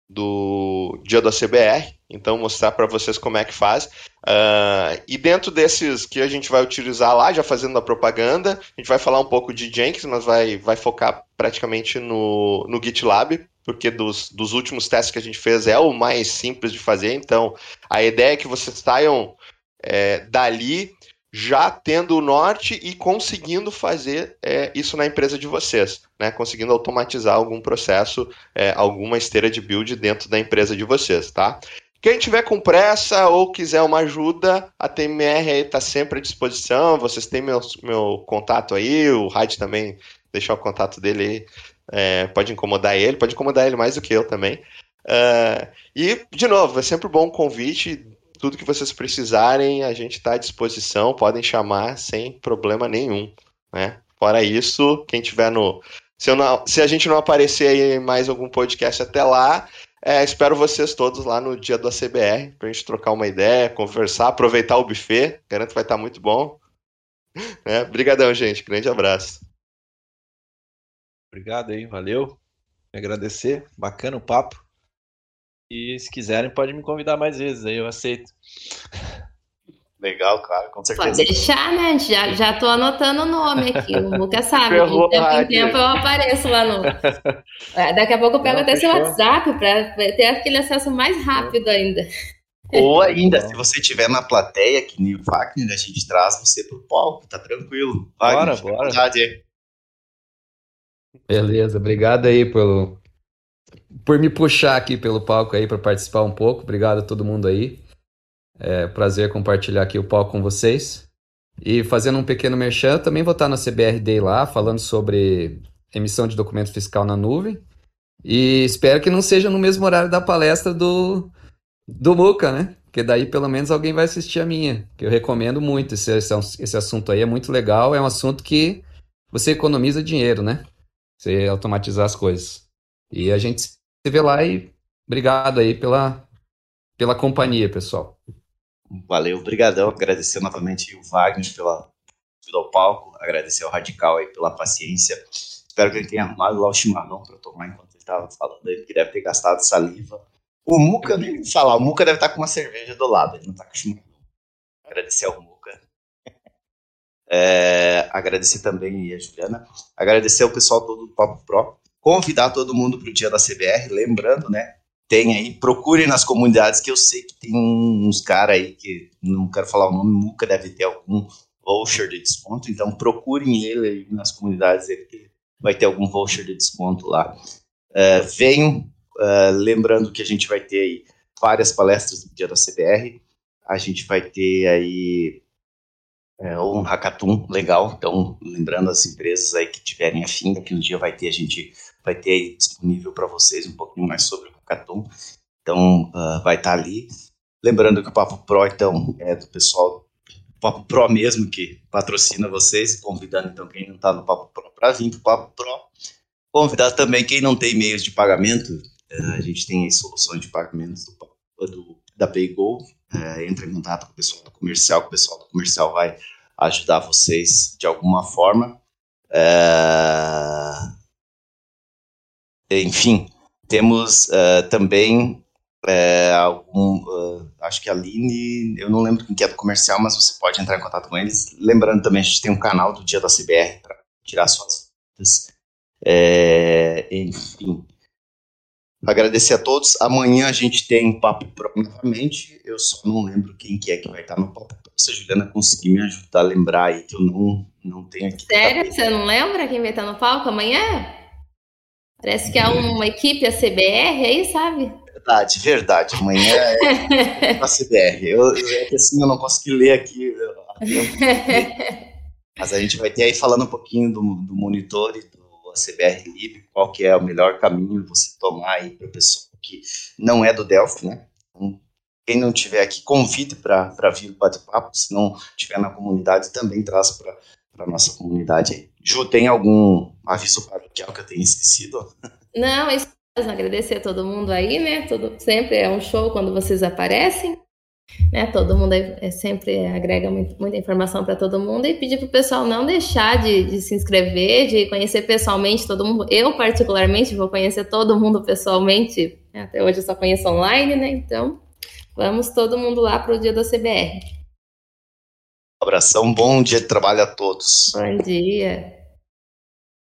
do dia da CBR, então mostrar para vocês como é que faz. Uh, e dentro desses que a gente vai utilizar lá, já fazendo a propaganda, a gente vai falar um pouco de Jenkins, mas vai, vai focar praticamente no, no GitLab, porque dos, dos últimos testes que a gente fez é o mais simples de fazer. Então, a ideia é que vocês saiam é, dali já tendo o norte e conseguindo fazer é, isso na empresa de vocês, né? Conseguindo automatizar algum processo, é, alguma esteira de build dentro da empresa de vocês, tá? Quem tiver com pressa ou quiser uma ajuda, a TMR está sempre à disposição. Vocês têm meu, meu contato aí, o Raid também deixar o contato dele aí. É, pode incomodar ele, pode incomodar ele mais do que eu também. Uh, e, de novo, é sempre bom o convite tudo que vocês precisarem, a gente está à disposição, podem chamar sem problema nenhum, né? Fora isso, quem tiver no. Se, não, se a gente não aparecer aí em mais algum podcast até lá, é, espero vocês todos lá no dia do ACBR, para a gente trocar uma ideia, conversar, aproveitar o buffet, garanto que vai estar tá muito bom. É, Obrigadão, gente. Grande abraço. Obrigado aí, valeu. Agradecer, bacana o papo. E se quiserem, pode me convidar mais vezes, aí eu aceito. Legal, claro, com certeza. Pode deixar, né? Já, já tô anotando o nome aqui. O Lucas sabe. de tempo em tempo eu apareço lá no. É, daqui a pouco eu pego Não, até fechou. seu WhatsApp para ter aquele acesso mais rápido ainda. Ou ainda, se você estiver na plateia, que nem o Wagner, a gente traz você pro palco, tá tranquilo. Wagner, bora, bora. Beleza, obrigado aí pelo, por me puxar aqui pelo palco aí para participar um pouco. Obrigado a todo mundo aí. É prazer compartilhar aqui o palco com vocês. E fazendo um pequeno merchan, também vou estar na CBR Day lá, falando sobre emissão de documento fiscal na nuvem. E espero que não seja no mesmo horário da palestra do, do Muca, né? Porque daí pelo menos alguém vai assistir a minha, que eu recomendo muito. Esse, esse assunto aí é muito legal, é um assunto que você economiza dinheiro, né? Você automatizar as coisas. E a gente se vê lá e obrigado aí pela, pela companhia, pessoal. Valeu, obrigadão. Agradecer novamente o Wagner pela ao palco, agradecer ao Radical aí pela paciência. Espero que ele tenha arrumado lá o chimarrão para tomar enquanto ele estava falando aí, que deve ter gastado saliva. O Muca, nem falar, o Muca deve estar tá com uma cerveja do lado, ele não está com chimarrão. Agradecer ao Muca. É, agradecer também a Juliana. Agradecer ao pessoal todo do Papo Pro. Convidar todo mundo para o dia da CBR, lembrando, né? Tem aí, procurem nas comunidades que eu sei que tem uns caras aí que não quero falar o nome, Muca deve ter algum voucher de desconto, então procurem ele aí nas comunidades, ele vai ter algum voucher de desconto lá. Uh, venham, uh, lembrando que a gente vai ter aí várias palestras no dia da CBR, a gente vai ter aí é, um hackathon legal, então lembrando as empresas aí que tiverem afim, daqui no dia vai ter, a gente vai ter aí disponível para vocês um pouquinho mais sobre o hackathon, então uh, vai estar tá ali. Lembrando que o Papo Pro, então, é do pessoal do Papo Pro mesmo que patrocina vocês, convidando então quem não está no Papo Pro para vir para o Papo Pro. Convidar também quem não tem meios de pagamento, uh, a gente tem aí soluções de pagamento do, do da PayGo, é, entra em contato com o pessoal do comercial, que o pessoal do comercial vai ajudar vocês de alguma forma. É, enfim, temos uh, também é, algum, uh, acho que a Aline, eu não lembro quem que é do comercial, mas você pode entrar em contato com eles. Lembrando também, a gente tem um canal do Dia da CBR para tirar suas dúvidas. É, enfim, Agradecer a todos. Amanhã a gente tem Papo Pro novamente. Eu só não lembro quem que é que vai estar no Papo. Se a Juliana conseguir me ajudar a lembrar aí, que eu não, não tenho aqui. Sério? Você não lembra quem vai estar no palco amanhã? Parece que é uma equipe, a CBR, aí, sabe? Verdade, verdade. Amanhã é a CBR. Eu, eu, é que assim eu não consegui ler aqui. Mas a gente vai ter aí falando um pouquinho do, do monitor e CBR Lib, qual que é o melhor caminho você tomar aí para a pessoa que não é do Delphi, né? Então, quem não tiver aqui, convide para vir o bate-papo, se não tiver na comunidade, também traz para a nossa comunidade aí. Ju, tem algum aviso paroquial que eu tenha esquecido? Não, é isso agradecer a todo mundo aí, né? Todo, sempre é um show quando vocês aparecem né? Todo mundo é, é sempre agrega muito, muita informação para todo mundo e pedir para o pessoal não deixar de, de, se inscrever, de conhecer pessoalmente todo mundo. Eu, particularmente, vou conhecer todo mundo pessoalmente. Né? Até hoje eu só conheço online, né? Então, vamos todo mundo lá para o dia da CBR. Um abração, bom dia de trabalho a todos. Bom dia.